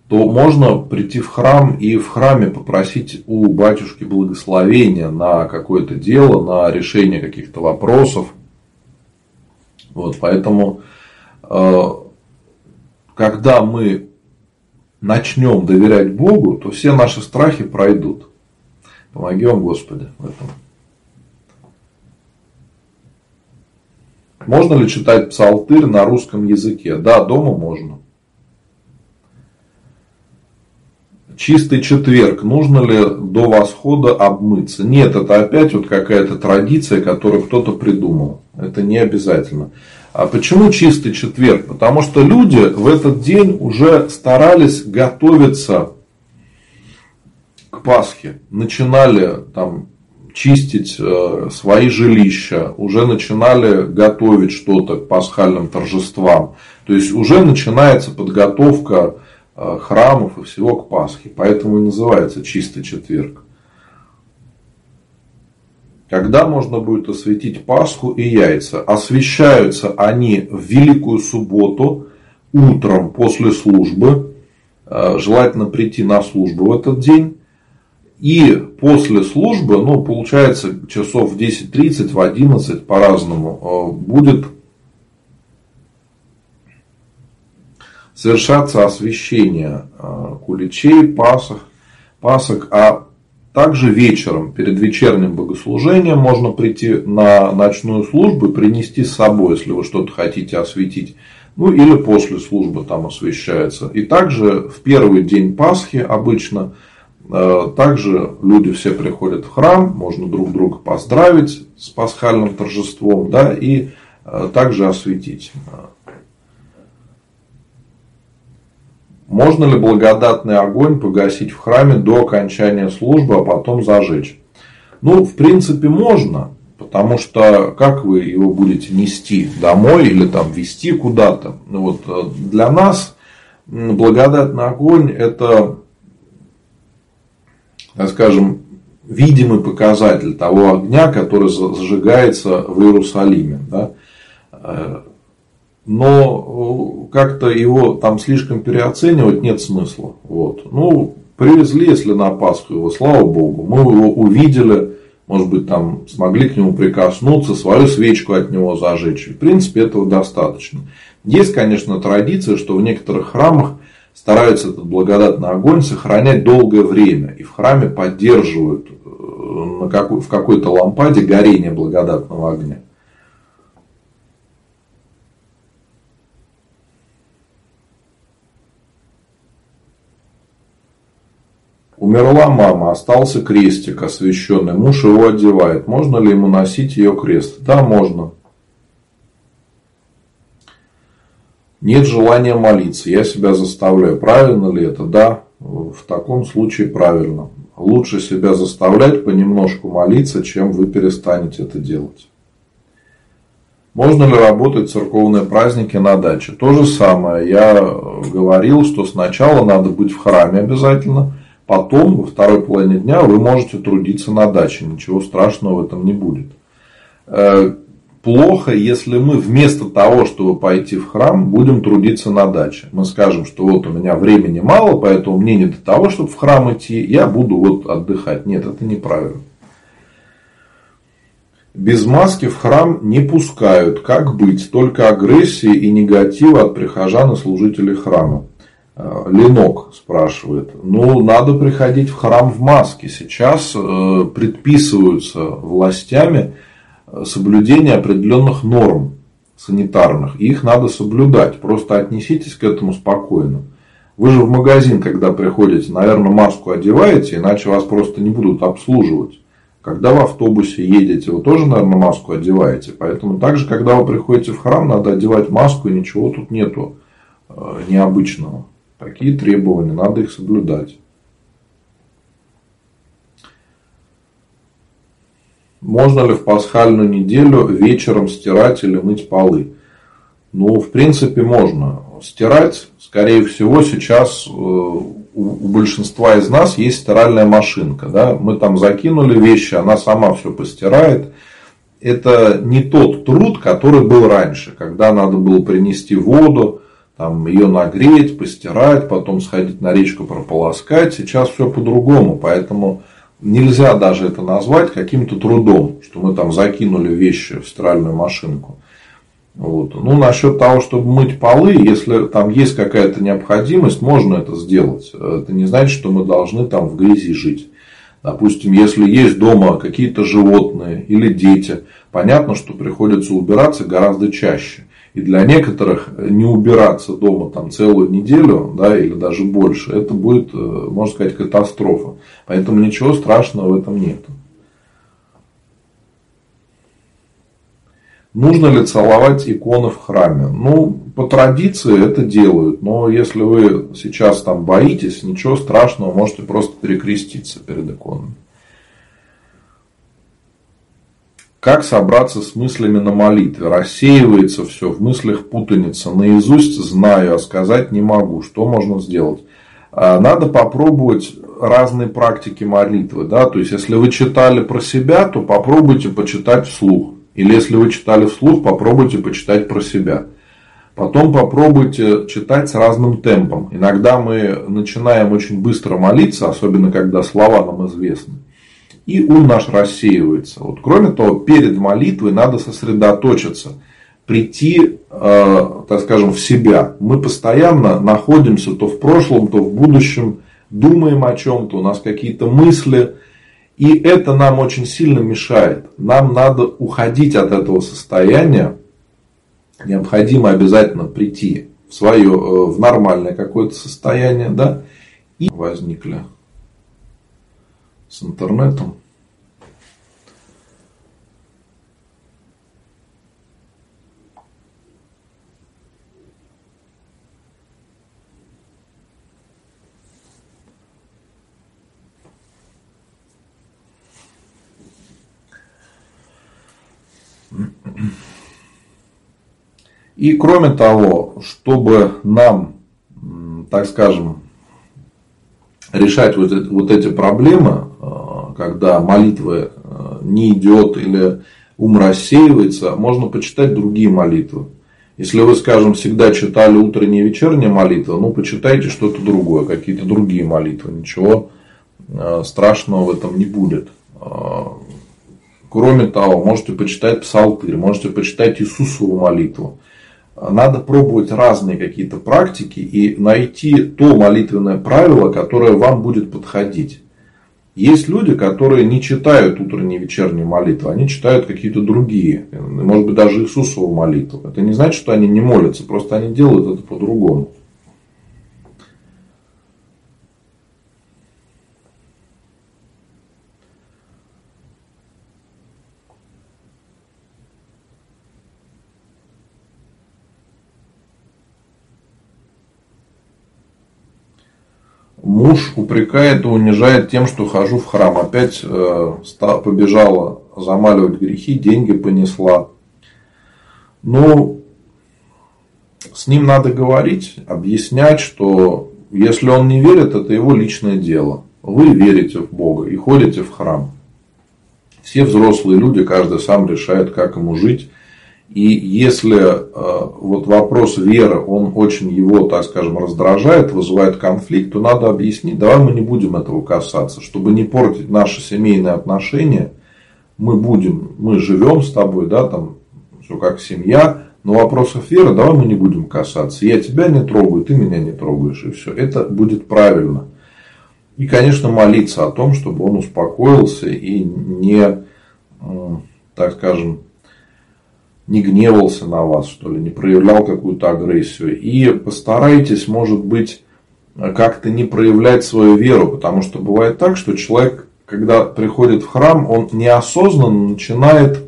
то можно прийти в храм и в храме попросить у батюшки благословения на какое-то дело, на решение каких-то вопросов. Вот, поэтому, э, когда мы начнем доверять Богу, то все наши страхи пройдут. Помоги вам, Господи, в этом. Можно ли читать псалтырь на русском языке? Да, дома можно. Чистый четверг. Нужно ли до восхода обмыться? Нет, это опять вот какая-то традиция, которую кто-то придумал. Это не обязательно. А почему чистый четверг? Потому что люди в этот день уже старались готовиться к Пасхе. Начинали там чистить э, свои жилища, уже начинали готовить что-то к пасхальным торжествам. То есть уже начинается подготовка храмов и всего к Пасхе. Поэтому и называется чистый четверг. Когда можно будет осветить Пасху и яйца? Освещаются они в Великую Субботу утром после службы. Э, желательно прийти на службу в этот день. И после службы, ну, получается, часов в 10.30, в 11 по-разному, э, будет совершаться освящение э, куличей, пасок, пасок, а также вечером, перед вечерним богослужением, можно прийти на ночную службу и принести с собой, если вы что-то хотите осветить. Ну или после службы там освещается. И также в первый день Пасхи обычно э, также люди все приходят в храм, можно друг друга поздравить с пасхальным торжеством, да, и э, также осветить. Можно ли благодатный огонь погасить в храме до окончания службы, а потом зажечь? Ну, в принципе, можно, потому что как вы его будете нести домой или там вести куда-то? Ну, вот э, для нас благодатный огонь это, скажем, видимый показатель того огня, который зажигается в Иерусалиме. Да? Но э, как-то его там слишком переоценивать нет смысла. Вот. Ну, привезли, если на Пасху его, слава Богу, мы его увидели, может быть, там смогли к нему прикоснуться, свою свечку от него зажечь. В принципе, этого достаточно. Есть, конечно, традиция, что в некоторых храмах стараются этот благодатный огонь сохранять долгое время. И в храме поддерживают э, в какой-то лампаде горение благодатного огня. Умерла мама, остался крестик освященный, муж его одевает. Можно ли ему носить ее крест? Да, можно. Нет желания молиться, я себя заставляю. Правильно ли это? Да, в таком случае правильно. Лучше себя заставлять понемножку молиться, чем вы перестанете это делать. Можно ли работать церковные праздники на даче? То же самое. Я говорил, что сначала надо быть в храме обязательно – Потом, во второй половине дня, вы можете трудиться на даче. Ничего страшного в этом не будет. Э, плохо, если мы вместо того, чтобы пойти в храм, будем трудиться на даче. Мы скажем, что вот у меня времени мало, поэтому мне не до того, чтобы в храм идти, я буду вот отдыхать. Нет, это неправильно. Без маски в храм не пускают. Как быть? Только агрессии и негатива от прихожан и служителей храма. Э, Ленок спрашивает. Ну, надо приходить в храм в маске. Сейчас э, предписываются властями э, соблюдение определенных норм санитарных. И их надо соблюдать. Просто отнеситесь к этому спокойно. Вы же в магазин, когда приходите, наверное, маску одеваете, иначе вас просто не будут обслуживать. Когда в автобусе едете, вы тоже, наверное, маску одеваете. Поэтому также, когда вы приходите в храм, надо одевать маску, и ничего тут нету необычного. Такие требования, надо их соблюдать. Можно ли в пасхальную неделю вечером стирать или мыть полы? Ну, в принципе, можно. Стирать, скорее всего, сейчас э, у большинства из нас есть стиральная машинка. Да? Мы там закинули вещи, она сама все постирает. Это не тот труд, который был раньше, когда надо было принести воду, там, ее нагреть, постирать, потом сходить на речку прополоскать. Сейчас все по-другому, поэтому нельзя даже это назвать каким-то трудом, что мы там закинули вещи в стиральную машинку. Вот. Ну, насчет того, чтобы мыть полы, если там есть какая-то необходимость, можно это сделать. Это не значит, что мы должны там в грязи жить. Допустим, если есть дома какие-то животные или дети, понятно, что приходится убираться гораздо чаще. И для некоторых не убираться дома там целую неделю, да, или даже больше, это будет, э, можно сказать, катастрофа. Поэтому ничего страшного в этом нет. Нужно ли целовать иконы в храме? Ну, по традиции это делают. Но если вы сейчас там боитесь, ничего страшного, можете просто перекреститься перед иконами. Как собраться с мыслями на молитве? Рассеивается все, в мыслях путаница. Наизусть знаю, а сказать не могу. Что можно сделать? А, надо попробовать разные практики молитвы. Да? То есть, если вы читали про себя, то попробуйте почитать вслух. Или если вы читали вслух, попробуйте почитать про себя. Потом попробуйте читать с разным темпом. Иногда мы начинаем очень быстро молиться, особенно когда слова нам известны и ум наш рассеивается. Вот, кроме того, перед молитвой надо сосредоточиться. прийти, э, так скажем, в себя. Мы постоянно находимся то в прошлом, то в будущем, думаем о чем-то, у нас какие-то мысли. И это нам очень сильно мешает. Нам надо уходить от этого состояния. Необходимо обязательно прийти в свое, э, в нормальное какое-то состояние, да, и возникли с интернетом. И кроме того, чтобы нам, так скажем, решать вот вот эти проблемы, когда молитвы э, не идет или ум рассеивается, можно почитать другие молитвы. Если вы, скажем, всегда читали утренние и вечерние молитвы, ну, почитайте что-то другое, какие-то другие молитвы. Ничего э, страшного в этом не будет. Кроме того, можете почитать Псалтырь, можете почитать Иисусову молитву надо пробовать разные какие-то практики и найти то молитвенное правило, которое вам будет подходить. Есть люди, которые не читают утренние и вечерние молитвы, они читают какие-то другие, может быть, даже Иисусову молитву. Это не значит, что они не молятся, просто они делают это по-другому. Муж упрекает и унижает тем, что хожу в храм. Опять э, побежала замаливать грехи, деньги понесла. Ну, с ним надо говорить, объяснять, что если он не верит, это его личное дело. Вы верите в Бога и ходите в храм. Все взрослые люди, каждый сам решает, как ему жить. И если э, вот вопрос веры, он очень его, так скажем, раздражает, вызывает конфликт, то надо объяснить, давай мы не будем этого касаться, чтобы не портить наши семейные отношения. Мы будем, мы живем с тобой, да, там, все как семья, но вопросов веры давай мы не будем касаться. Я тебя не трогаю, ты меня не трогаешь, и все. Это будет правильно. И, конечно, молиться о том, чтобы он успокоился и не, так скажем, не гневался на вас, что ли, не проявлял какую-то агрессию. И постарайтесь, может быть, как-то не проявлять свою веру, потому что бывает так, что человек, когда приходит в храм, он неосознанно начинает,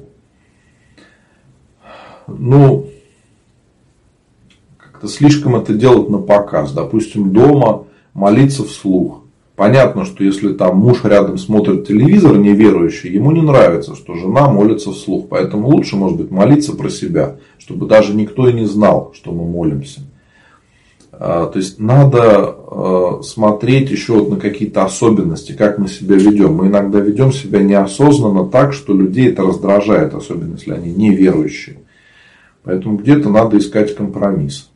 ну, как-то слишком это делать на показ. Допустим, дома молиться вслух. Понятно, что если там муж рядом смотрит телевизор неверующий, ему не нравится, что жена молится вслух. Поэтому лучше, может быть, молиться про себя, чтобы даже никто и не знал, что мы молимся. А, то есть надо а, смотреть еще на какие-то особенности, как мы себя ведем. Мы иногда ведем себя неосознанно так, что людей это раздражает, особенно если они неверующие. Поэтому где-то надо искать компромисс.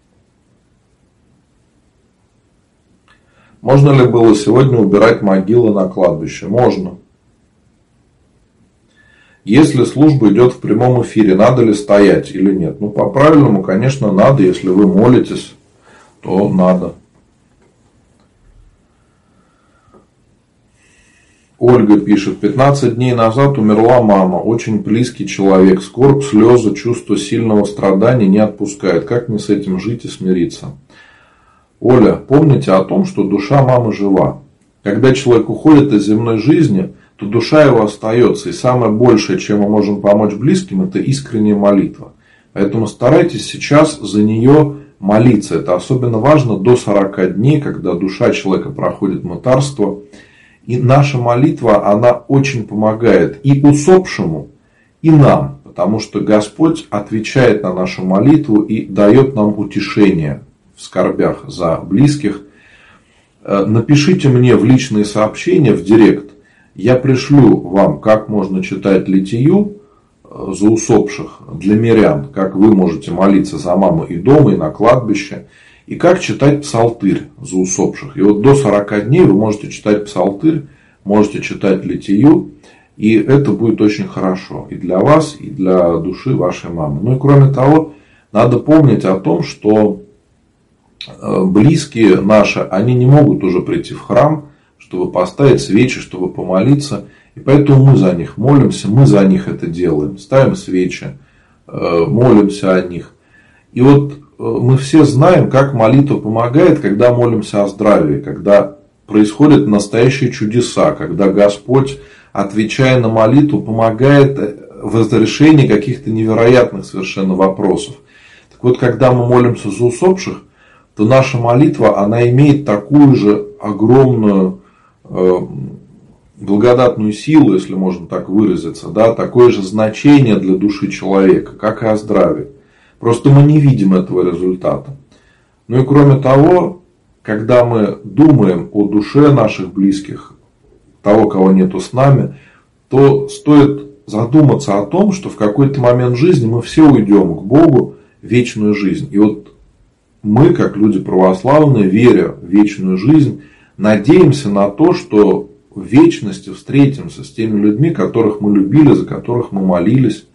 Можно ли было сегодня убирать могилы на кладбище? Можно. Если служба идет в прямом эфире, надо ли стоять или нет? Ну, по правильному, конечно, надо. Если вы молитесь, то надо. Ольга пишет, 15 дней назад умерла мама, очень близкий человек, скорбь, слезы, чувство сильного страдания не отпускает. Как мне с этим жить и смириться? Оля, помните о том, что душа мамы жива. Когда человек уходит из земной жизни, то душа его остается. И самое большее, чем мы можем помочь близким, это искренняя молитва. Поэтому старайтесь сейчас за нее молиться. Это особенно важно до 40 дней, когда душа человека проходит мытарство. И наша молитва, она очень помогает и усопшему, и нам. Потому что Господь отвечает на нашу молитву и дает нам утешение в скорбях за близких, э, напишите мне в личные сообщения, в директ. Я пришлю вам, как можно читать литию э, за усопших для мирян, как вы можете молиться за маму и дома, и на кладбище, и как читать псалтырь за усопших. И вот до 40 дней вы можете читать псалтырь, можете читать литию, И это будет очень хорошо и для вас, и для души вашей мамы. Ну и кроме того, надо помнить о том, что близкие наши, они не могут уже прийти в храм, чтобы поставить свечи, чтобы помолиться. И поэтому мы за них молимся, мы за них это делаем. Ставим свечи, э, молимся о них. И вот э, мы все знаем, как молитва помогает, когда молимся о здравии, когда происходят настоящие чудеса, когда Господь, отвечая на молитву, помогает в разрешении каких-то невероятных совершенно вопросов. Так вот, когда мы молимся за усопших, то наша молитва, она имеет такую же огромную э, благодатную силу, если можно так выразиться, да, такое же значение для души человека, как и о здравии. Просто мы не видим этого результата. Ну и кроме того, когда мы думаем о душе наших близких, того, кого нету с нами, то стоит задуматься о том, что в какой-то момент жизни мы все уйдем к Богу вечную жизнь. И вот мы, как люди православные, веря в вечную жизнь, надеемся на то, что в вечности встретимся с теми людьми, которых мы любили, за которых мы молились.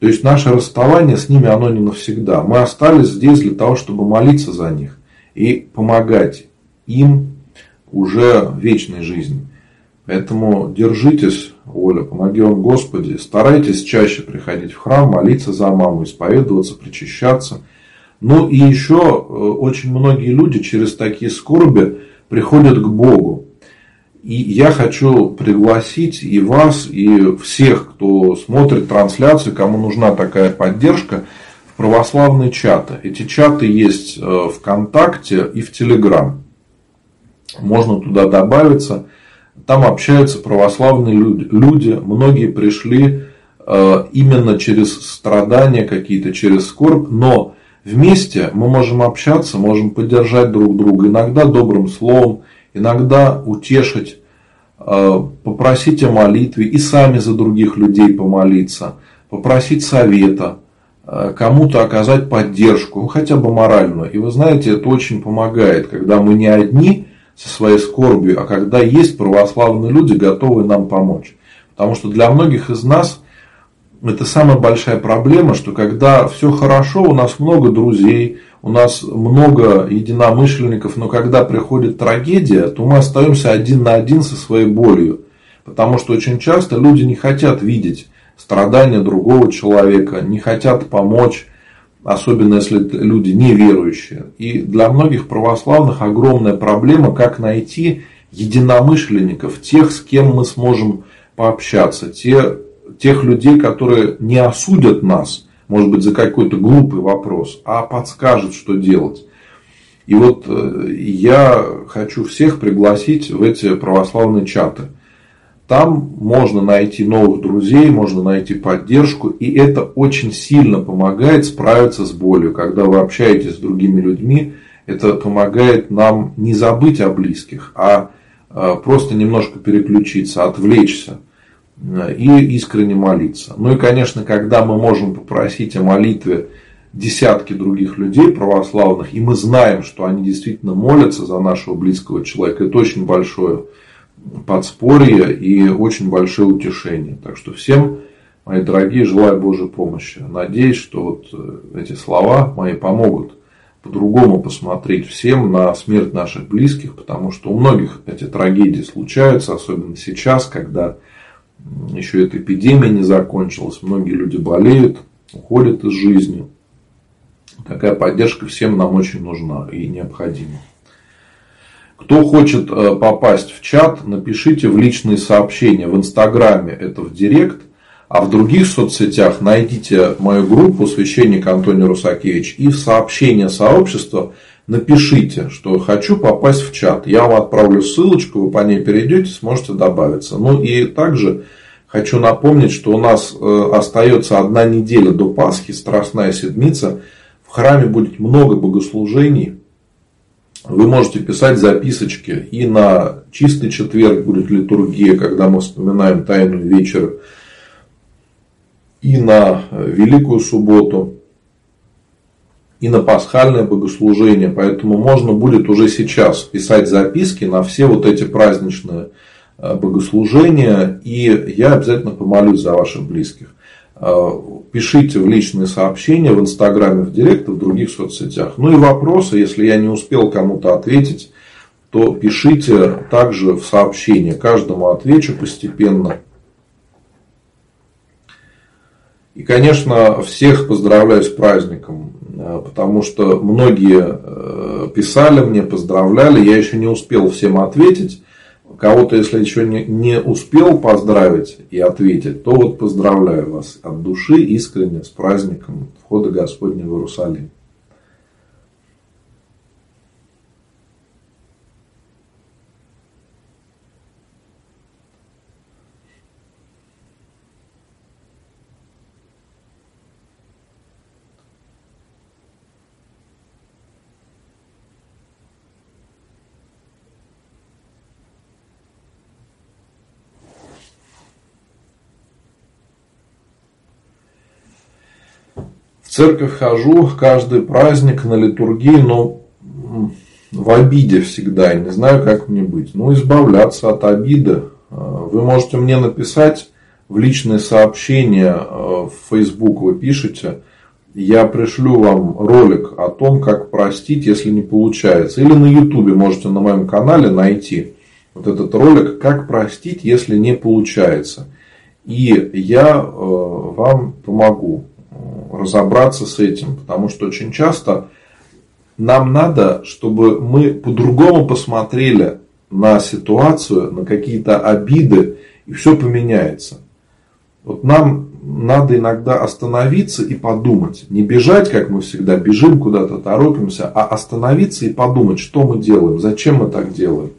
То есть наше расставание с ними, оно не навсегда. Мы остались здесь для того, чтобы молиться за них и помогать им уже в вечной жизни. Поэтому держитесь, Оля, помоги вам Господи. Старайтесь чаще приходить в храм, молиться за маму, исповедоваться, причащаться. Ну и еще э, очень многие люди через такие скорби приходят к Богу. И я хочу пригласить и вас, и всех, кто смотрит трансляцию, кому нужна такая поддержка, в православные чаты. Эти чаты есть в ВКонтакте и в Телеграм. Можно туда добавиться. Там общаются православные люди. Многие пришли э, именно через страдания какие-то, через скорбь. Но вместе мы можем общаться, можем поддержать друг друга. Иногда добрым словом, иногда утешить, э, попросить о молитве и сами за других людей помолиться, попросить совета, э, кому-то оказать поддержку, ну, хотя бы моральную. И вы знаете, это очень помогает, когда мы не одни со своей скорбью, а когда есть православные люди, готовые нам помочь. Потому что для многих из нас это самая большая проблема, что когда все хорошо, у нас много друзей, у нас много единомышленников, но когда приходит трагедия, то мы остаемся один на один со своей болью. Потому что очень часто люди не хотят видеть страдания другого человека, не хотят помочь, особенно если люди неверующие. И для многих православных огромная проблема, как найти единомышленников, тех, с кем мы сможем пообщаться, те, тех людей, которые не осудят нас – может быть, за какой-то глупый вопрос, а подскажет, что делать. И вот э, я хочу всех пригласить в эти православные чаты. Там можно найти новых друзей, можно найти поддержку, и это очень сильно помогает справиться с болью. Когда вы общаетесь с другими людьми, это помогает нам не забыть о близких, а э, просто немножко переключиться, отвлечься и искренне молиться. Ну и, конечно, когда мы можем попросить о молитве десятки других людей православных, и мы знаем, что они действительно молятся за нашего близкого человека, это очень большое подспорье и очень большое утешение. Так что всем, мои дорогие, желаю Божьей помощи. Надеюсь, что вот э, эти слова мои помогут по-другому посмотреть всем на смерть наших близких, потому что у многих эти трагедии случаются, особенно сейчас, когда еще эта эпидемия не закончилась, многие люди болеют, уходят из жизни. Такая поддержка всем нам очень нужна и необходима. Кто хочет э, попасть в чат, напишите в личные сообщения в Инстаграме, это в Директ, а в других соцсетях найдите мою группу «Священник Антоний Русакевич» и в сообщение сообщества напишите, что хочу попасть в чат. Я вам отправлю ссылочку, вы по ней перейдете, сможете добавиться. Ну и также хочу напомнить, что у нас э, остается одна неделя до Пасхи, Страстная Седмица. В храме будет много богослужений. Вы можете писать записочки. И на чистый четверг будет литургия, когда мы вспоминаем Тайную вечер. И на Великую субботу и на пасхальное богослужение. Поэтому можно будет уже сейчас писать записки на все вот эти праздничные богослужения, и я обязательно помолюсь за ваших близких. Пишите в личные сообщения в Инстаграме, в Директ в других соцсетях. Ну и вопросы, если я не успел кому-то ответить, то пишите также в сообщение. Каждому отвечу постепенно. И, конечно, всех поздравляю с праздником, э, потому что многие э, писали мне, поздравляли, я еще не успел всем ответить. Кого-то, если еще не, не успел поздравить и ответить, то вот поздравляю вас от души искренне с праздником входа Господня в Иерусалим. Церковь хожу каждый праздник на литургии, но в обиде всегда, и не знаю, как мне быть. Ну, избавляться от обиды. А, вы можете мне написать в личные сообщения а, в Facebook, вы пишете, я пришлю вам ролик о том, как простить, если не получается. Или на YouTube можете на моем канале найти вот этот ролик, как простить, если не получается. И я э, вам помогу разобраться с этим, потому что очень часто нам надо, чтобы мы по-другому посмотрели на ситуацию, на какие-то обиды, и все поменяется. Вот нам надо иногда остановиться и подумать. Не бежать, как мы всегда бежим куда-то, торопимся, а остановиться и подумать, что мы делаем, зачем мы так делаем.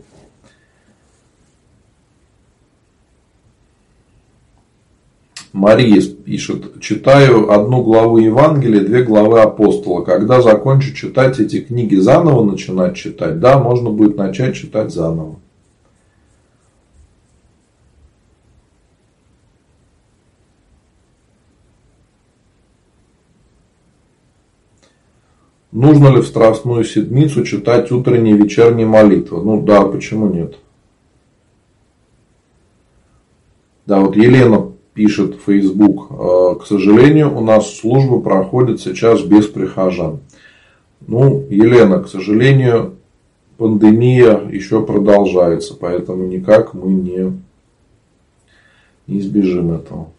Мария пишет, читаю одну главу Евангелия, две главы апостола. Когда закончу читать эти книги, заново начинать читать? Да, можно будет начать читать заново. Нужно ли в Страстную Седмицу читать утренние и вечерние молитвы? Ну да, почему нет? Да, вот Елена пишет Facebook, «Э, к сожалению, у нас служба проходит сейчас без прихожан. Ну, Елена, к сожалению, пандемия еще продолжается, поэтому никак мы не, не избежим этого.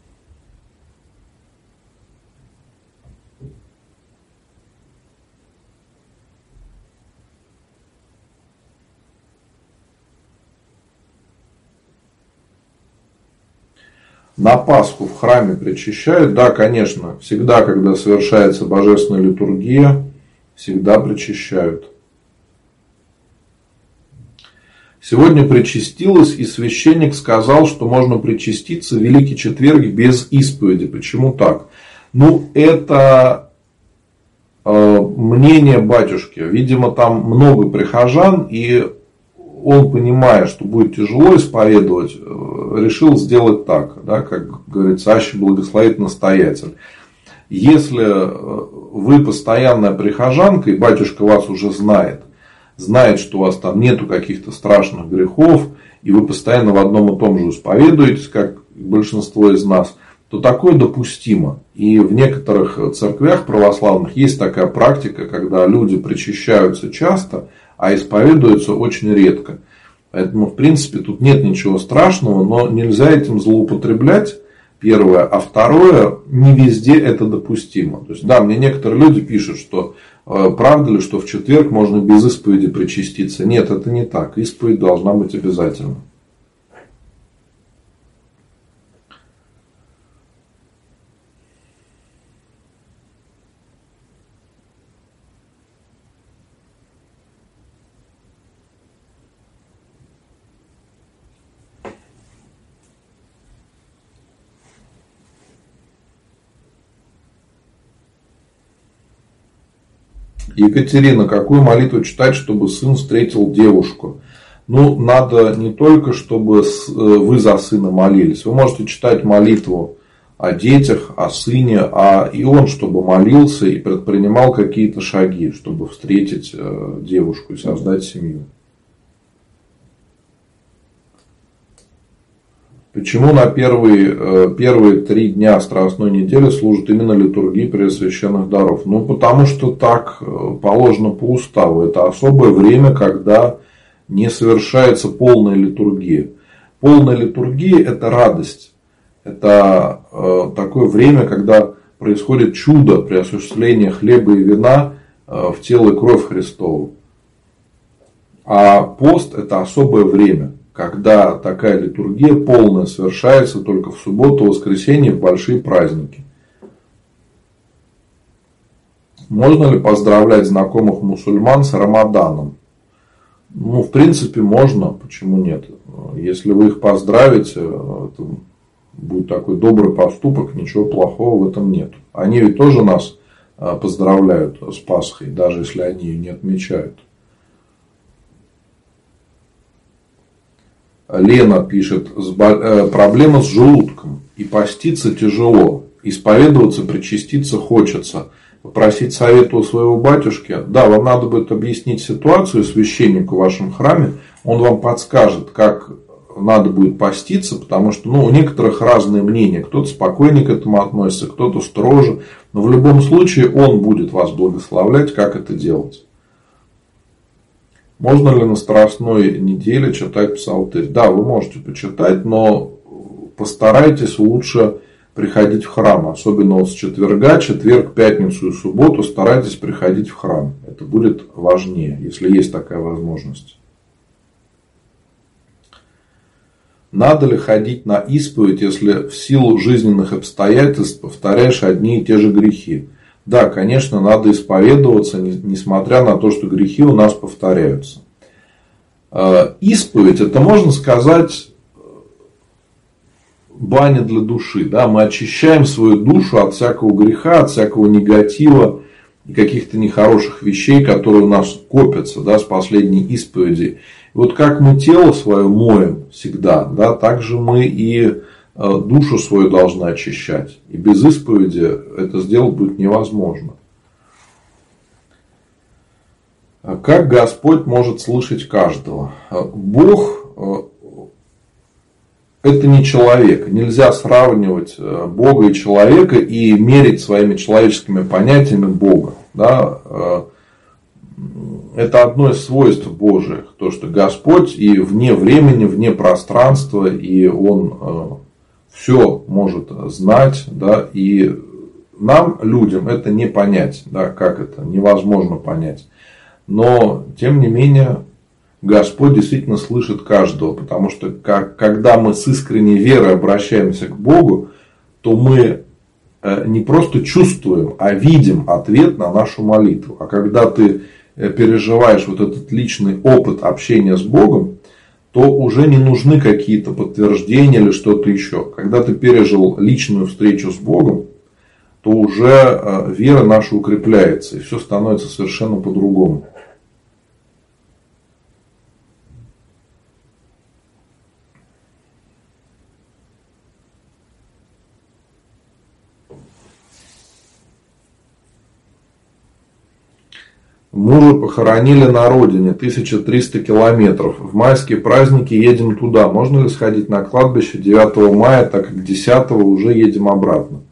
На Пасху в храме причащают? Да, конечно. Всегда, когда совершается божественная литургия, всегда причащают. Сегодня причастилась, и священник сказал, что можно причаститься в Великий Четверг без исповеди. Почему так? Ну, это э, мнение батюшки. Видимо, там много прихожан, и он, понимая, что будет тяжело исповедовать, э, решил сделать так, да, как говорится, аще благословит настоятель. Если э, вы постоянная прихожанка, и батюшка вас уже знает, знает, что у вас там нету каких-то страшных грехов, и вы постоянно в одном и том же исповедуетесь, как большинство из нас, то такое допустимо. И в некоторых церквях православных есть такая практика, когда люди причащаются часто – а исповедуются очень редко. Поэтому, в принципе, тут нет ничего страшного, но нельзя этим злоупотреблять. Первое. А второе, не везде это допустимо. То есть, да, мне некоторые люди пишут, что э, правда ли, что в четверг можно без исповеди причаститься. Нет, это не так. Исповедь должна быть обязательно. Екатерина, какую молитву читать, чтобы сын встретил девушку? Ну, надо не только, чтобы э, вы за сына молились. Вы можете читать молитву о детях, о сыне, а и он, чтобы молился и предпринимал какие-то шаги, чтобы встретить э, девушку и создать семью. Почему на первые, э, первые три дня Страстной недели служат именно литургии Преосвященных даров? Ну, потому что так э, положено по уставу. Это особое время, когда не совершается полная литургия. Полная литургия – это радость. Это э, такое время, когда происходит чудо при осуществлении хлеба и вина в тело и кровь Христову. А пост – это особое время – когда такая литургия полная совершается только в субботу, воскресенье, в большие праздники. Можно ли поздравлять знакомых мусульман с Рамаданом? Ну, в принципе, можно. Почему нет? Если вы их поздравите, это будет такой добрый поступок, ничего плохого в этом нет. Они ведь тоже нас а, поздравляют с Пасхой, даже если они ее не отмечают. Лена пишет, э, проблема с желудком. И поститься тяжело. Исповедоваться, причаститься хочется. Попросить совета у своего батюшки. Да, вам надо будет объяснить ситуацию священнику в вашем храме. Он вам подскажет, как надо будет поститься, потому что ну, у некоторых разные мнения. Кто-то спокойнее к этому относится, кто-то строже. Но в любом случае он будет вас благословлять, как это делать. Можно ли на Страстной неделе читать псалтырь? Да, вы можете почитать, но постарайтесь лучше приходить в храм. Особенно с четверга, четверг, пятницу и субботу старайтесь приходить в храм. Это будет важнее, если есть такая возможность. Надо ли ходить на исповедь, если в силу жизненных обстоятельств повторяешь одни и те же грехи? Да, конечно, надо исповедоваться, несмотря на то, что грехи у нас повторяются. Э, исповедь, это можно сказать баня для души. Да? Мы очищаем свою душу от всякого греха, от всякого негатива и каких-то нехороших вещей, которые у нас копятся да, с последней исповеди. И вот как мы тело свое моем всегда, да, так же мы и душу свою должны очищать. И без исповеди это сделать будет невозможно. А как Господь может слышать каждого? Э, Бог э, это не человек. Нельзя сравнивать Бога и человека и мерить своими человеческими понятиями Бога. Да? Это одно из свойств Божьих. То, что Господь и вне времени, вне пространства, и Он все может знать, да, и нам, людям, это не понять, да, как это, невозможно понять. Но, тем не менее, Господь действительно слышит каждого, потому что как, когда мы с искренней верой обращаемся к Богу, то мы э, не просто чувствуем, а видим ответ на нашу молитву. А когда ты э, переживаешь вот этот личный опыт общения с Богом, то уже не нужны какие-то подтверждения или что-то еще. Когда ты пережил личную встречу с Богом, то уже э, вера наша укрепляется, и все становится совершенно по-другому. Мужа похоронили на родине, 1300 километров. В майские праздники едем туда. Можно ли сходить на кладбище 9 мая, так как 10 уже едем обратно?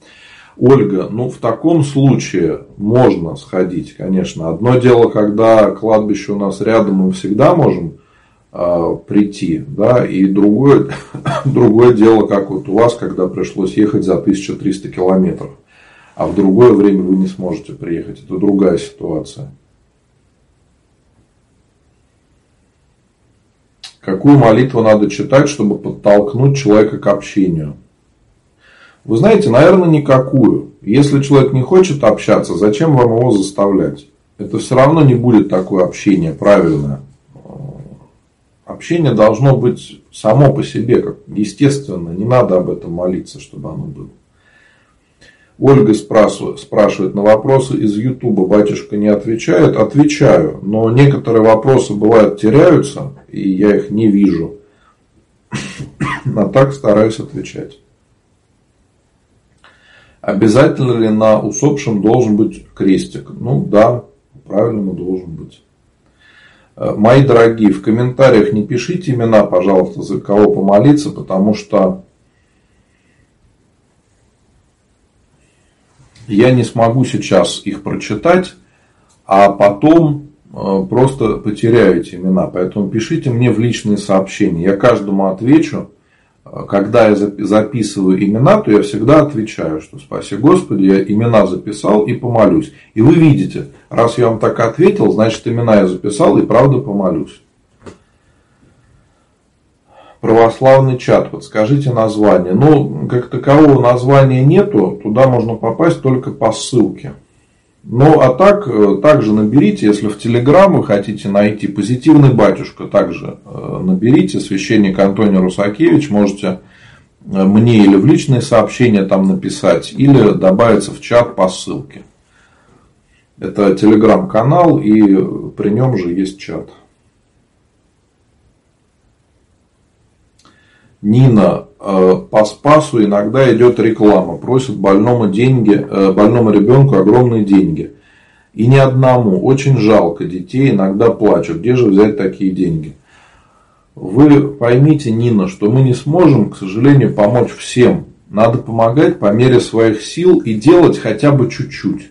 Ольга, ну в таком случае можно сходить, конечно. Одно дело, когда кладбище у нас рядом, мы всегда можем э, прийти, да, и другое, другое дело, как вот у вас, когда пришлось ехать за 1300 километров, а в другое время вы не сможете приехать. Это другая ситуация. Какую молитву надо читать, чтобы подтолкнуть человека к общению? Вы знаете, наверное, никакую. Если человек не хочет общаться, зачем вам его заставлять? Это все равно не будет такое общение правильное. Общение должно быть само по себе, как естественно. Не надо об этом молиться, чтобы оно было. Ольга спрашивает на вопросы из Ютуба. Батюшка не отвечает. Отвечаю. Но некоторые вопросы бывают теряются, и я их не вижу. А так стараюсь отвечать. Обязательно ли на усопшем должен быть крестик? Ну да, правильно должен быть. Э, мои дорогие, в комментариях не пишите имена, пожалуйста, за кого помолиться, потому что я не смогу сейчас их прочитать, а потом просто потеряю эти имена. Поэтому пишите мне в личные сообщения. Я каждому отвечу. Когда я записываю имена, то я всегда отвечаю, что спаси Господи, я имена записал и помолюсь. И вы видите, раз я вам так ответил, значит имена я записал и правда помолюсь. Православный чат, подскажите название. Ну, как такового названия нету, туда можно попасть только по ссылке. Ну, а так, э, также наберите, если в Телеграм вы хотите найти позитивный батюшка, также э, наберите священник Антоний Русакевич, можете э, мне или в личные сообщения там написать, или добавиться в чат по ссылке. Это телеграм-канал, и при нем же есть чат. Нина, по Спасу иногда идет реклама, просит больному, деньги, э, больному ребенку огромные деньги. И ни одному. Очень жалко детей, иногда плачут. Где же взять такие деньги? Вы поймите, Нина, что мы не сможем, к сожалению, помочь всем. Надо помогать по мере своих сил и делать хотя бы чуть-чуть.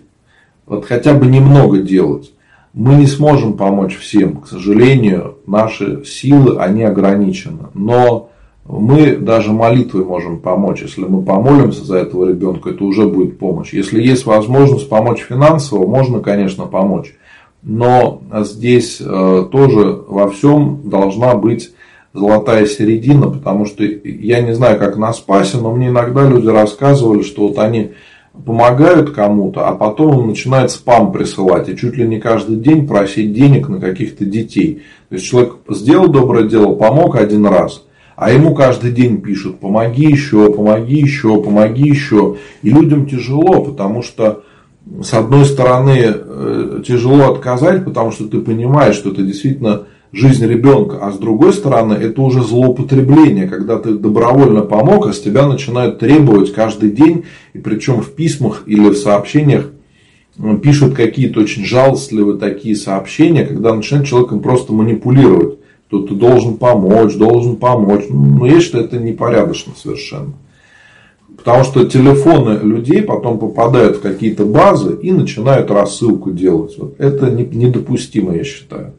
Вот хотя бы немного делать. Мы не сможем помочь всем. К сожалению, наши силы, они ограничены. Но мы даже молитвой можем помочь. Если мы помолимся за этого ребенка, это уже будет помощь. Если есть возможность помочь финансово, можно, конечно, помочь. Но здесь э, тоже во всем должна быть золотая середина, потому что я не знаю, как на Спасе, но мне иногда люди рассказывали, что вот они помогают кому-то, а потом им начинает спам присылать, и чуть ли не каждый день просить денег на каких-то детей. То есть человек сделал доброе дело, помог один раз – а ему каждый день пишут, помоги еще, помоги еще, помоги еще. И людям тяжело, потому что с одной стороны э, тяжело отказать, потому что ты понимаешь, что это действительно жизнь ребенка, а с другой стороны это уже злоупотребление, когда ты добровольно помог, а с тебя начинают требовать каждый день, и причем в письмах или в сообщениях пишут какие-то очень жалостливые такие сообщения, когда начинают человеком просто манипулировать что ты должен помочь, должен помочь. Ну, я считаю, это непорядочно совершенно. Потому что телефоны людей потом попадают в какие-то базы и начинают рассылку делать. Вот это недопустимо, я считаю.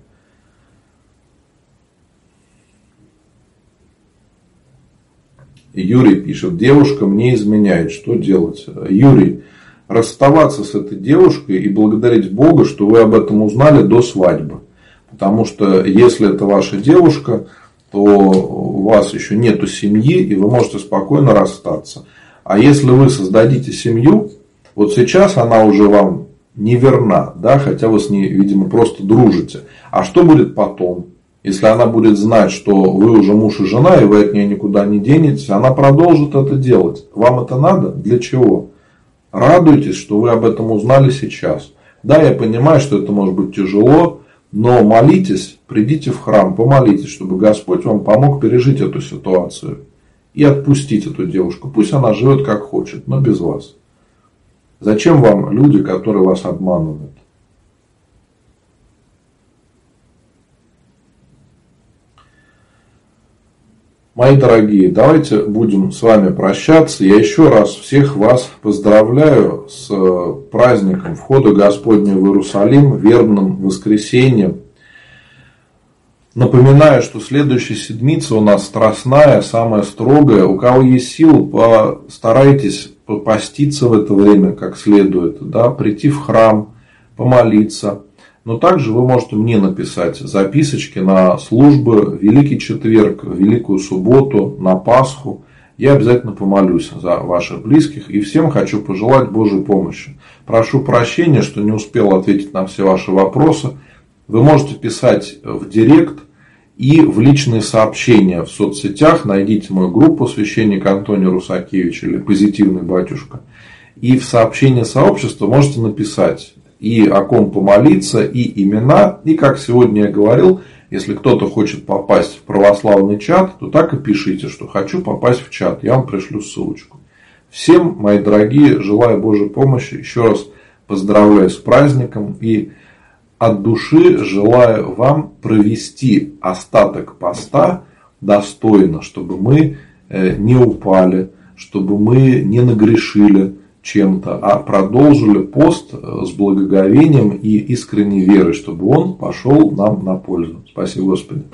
Юрий пишет, девушка мне изменяет, что делать? Юрий, расставаться с этой девушкой и благодарить Бога, что вы об этом узнали до свадьбы. Потому что если это ваша девушка, то у вас еще нету семьи, и вы можете спокойно расстаться. А если вы создадите семью, вот сейчас она уже вам не верна, да, хотя вы с ней, видимо, просто дружите. А что будет потом? Если она будет знать, что вы уже муж и жена, и вы от нее никуда не денетесь, она продолжит это делать. Вам это надо? Для чего? Радуйтесь, что вы об этом узнали сейчас. Да, я понимаю, что это может быть тяжело, но молитесь, придите в храм, помолитесь, чтобы Господь вам помог пережить эту ситуацию и отпустить эту девушку. Пусть она живет как хочет, но без вас. Зачем вам люди, которые вас обманывают? Мои дорогие, давайте будем с вами прощаться. Я еще раз всех вас поздравляю с э, праздником входа Господня в Иерусалим, вербным воскресеньем. Напоминаю, что следующая седмица у нас страстная, самая строгая. У кого есть силы, постарайтесь попаститься в это время как следует, да, прийти в храм, помолиться – но также вы можете мне написать записочки на службы Великий Четверг, Великую Субботу, на Пасху. Я обязательно помолюсь за ваших близких и всем хочу пожелать Божьей помощи. Прошу прощения, что не успел ответить на все ваши вопросы. Вы можете писать в директ и в личные сообщения в соцсетях. Найдите мою группу священник Антоний Русакевич или Позитивный батюшка. И в сообщении сообщества можете написать и о ком помолиться, и имена. И как сегодня я говорил, если кто-то хочет попасть в православный чат, то так и пишите, что хочу попасть в чат. Я вам пришлю ссылочку. Всем, мои дорогие, желаю Божьей помощи. Еще раз поздравляю с праздником и от души желаю вам провести остаток поста достойно, чтобы мы э, не упали, чтобы мы не нагрешили, чем-то, а продолжили пост с благоговением и искренней верой, чтобы он пошел нам на пользу. Спасибо, Господи.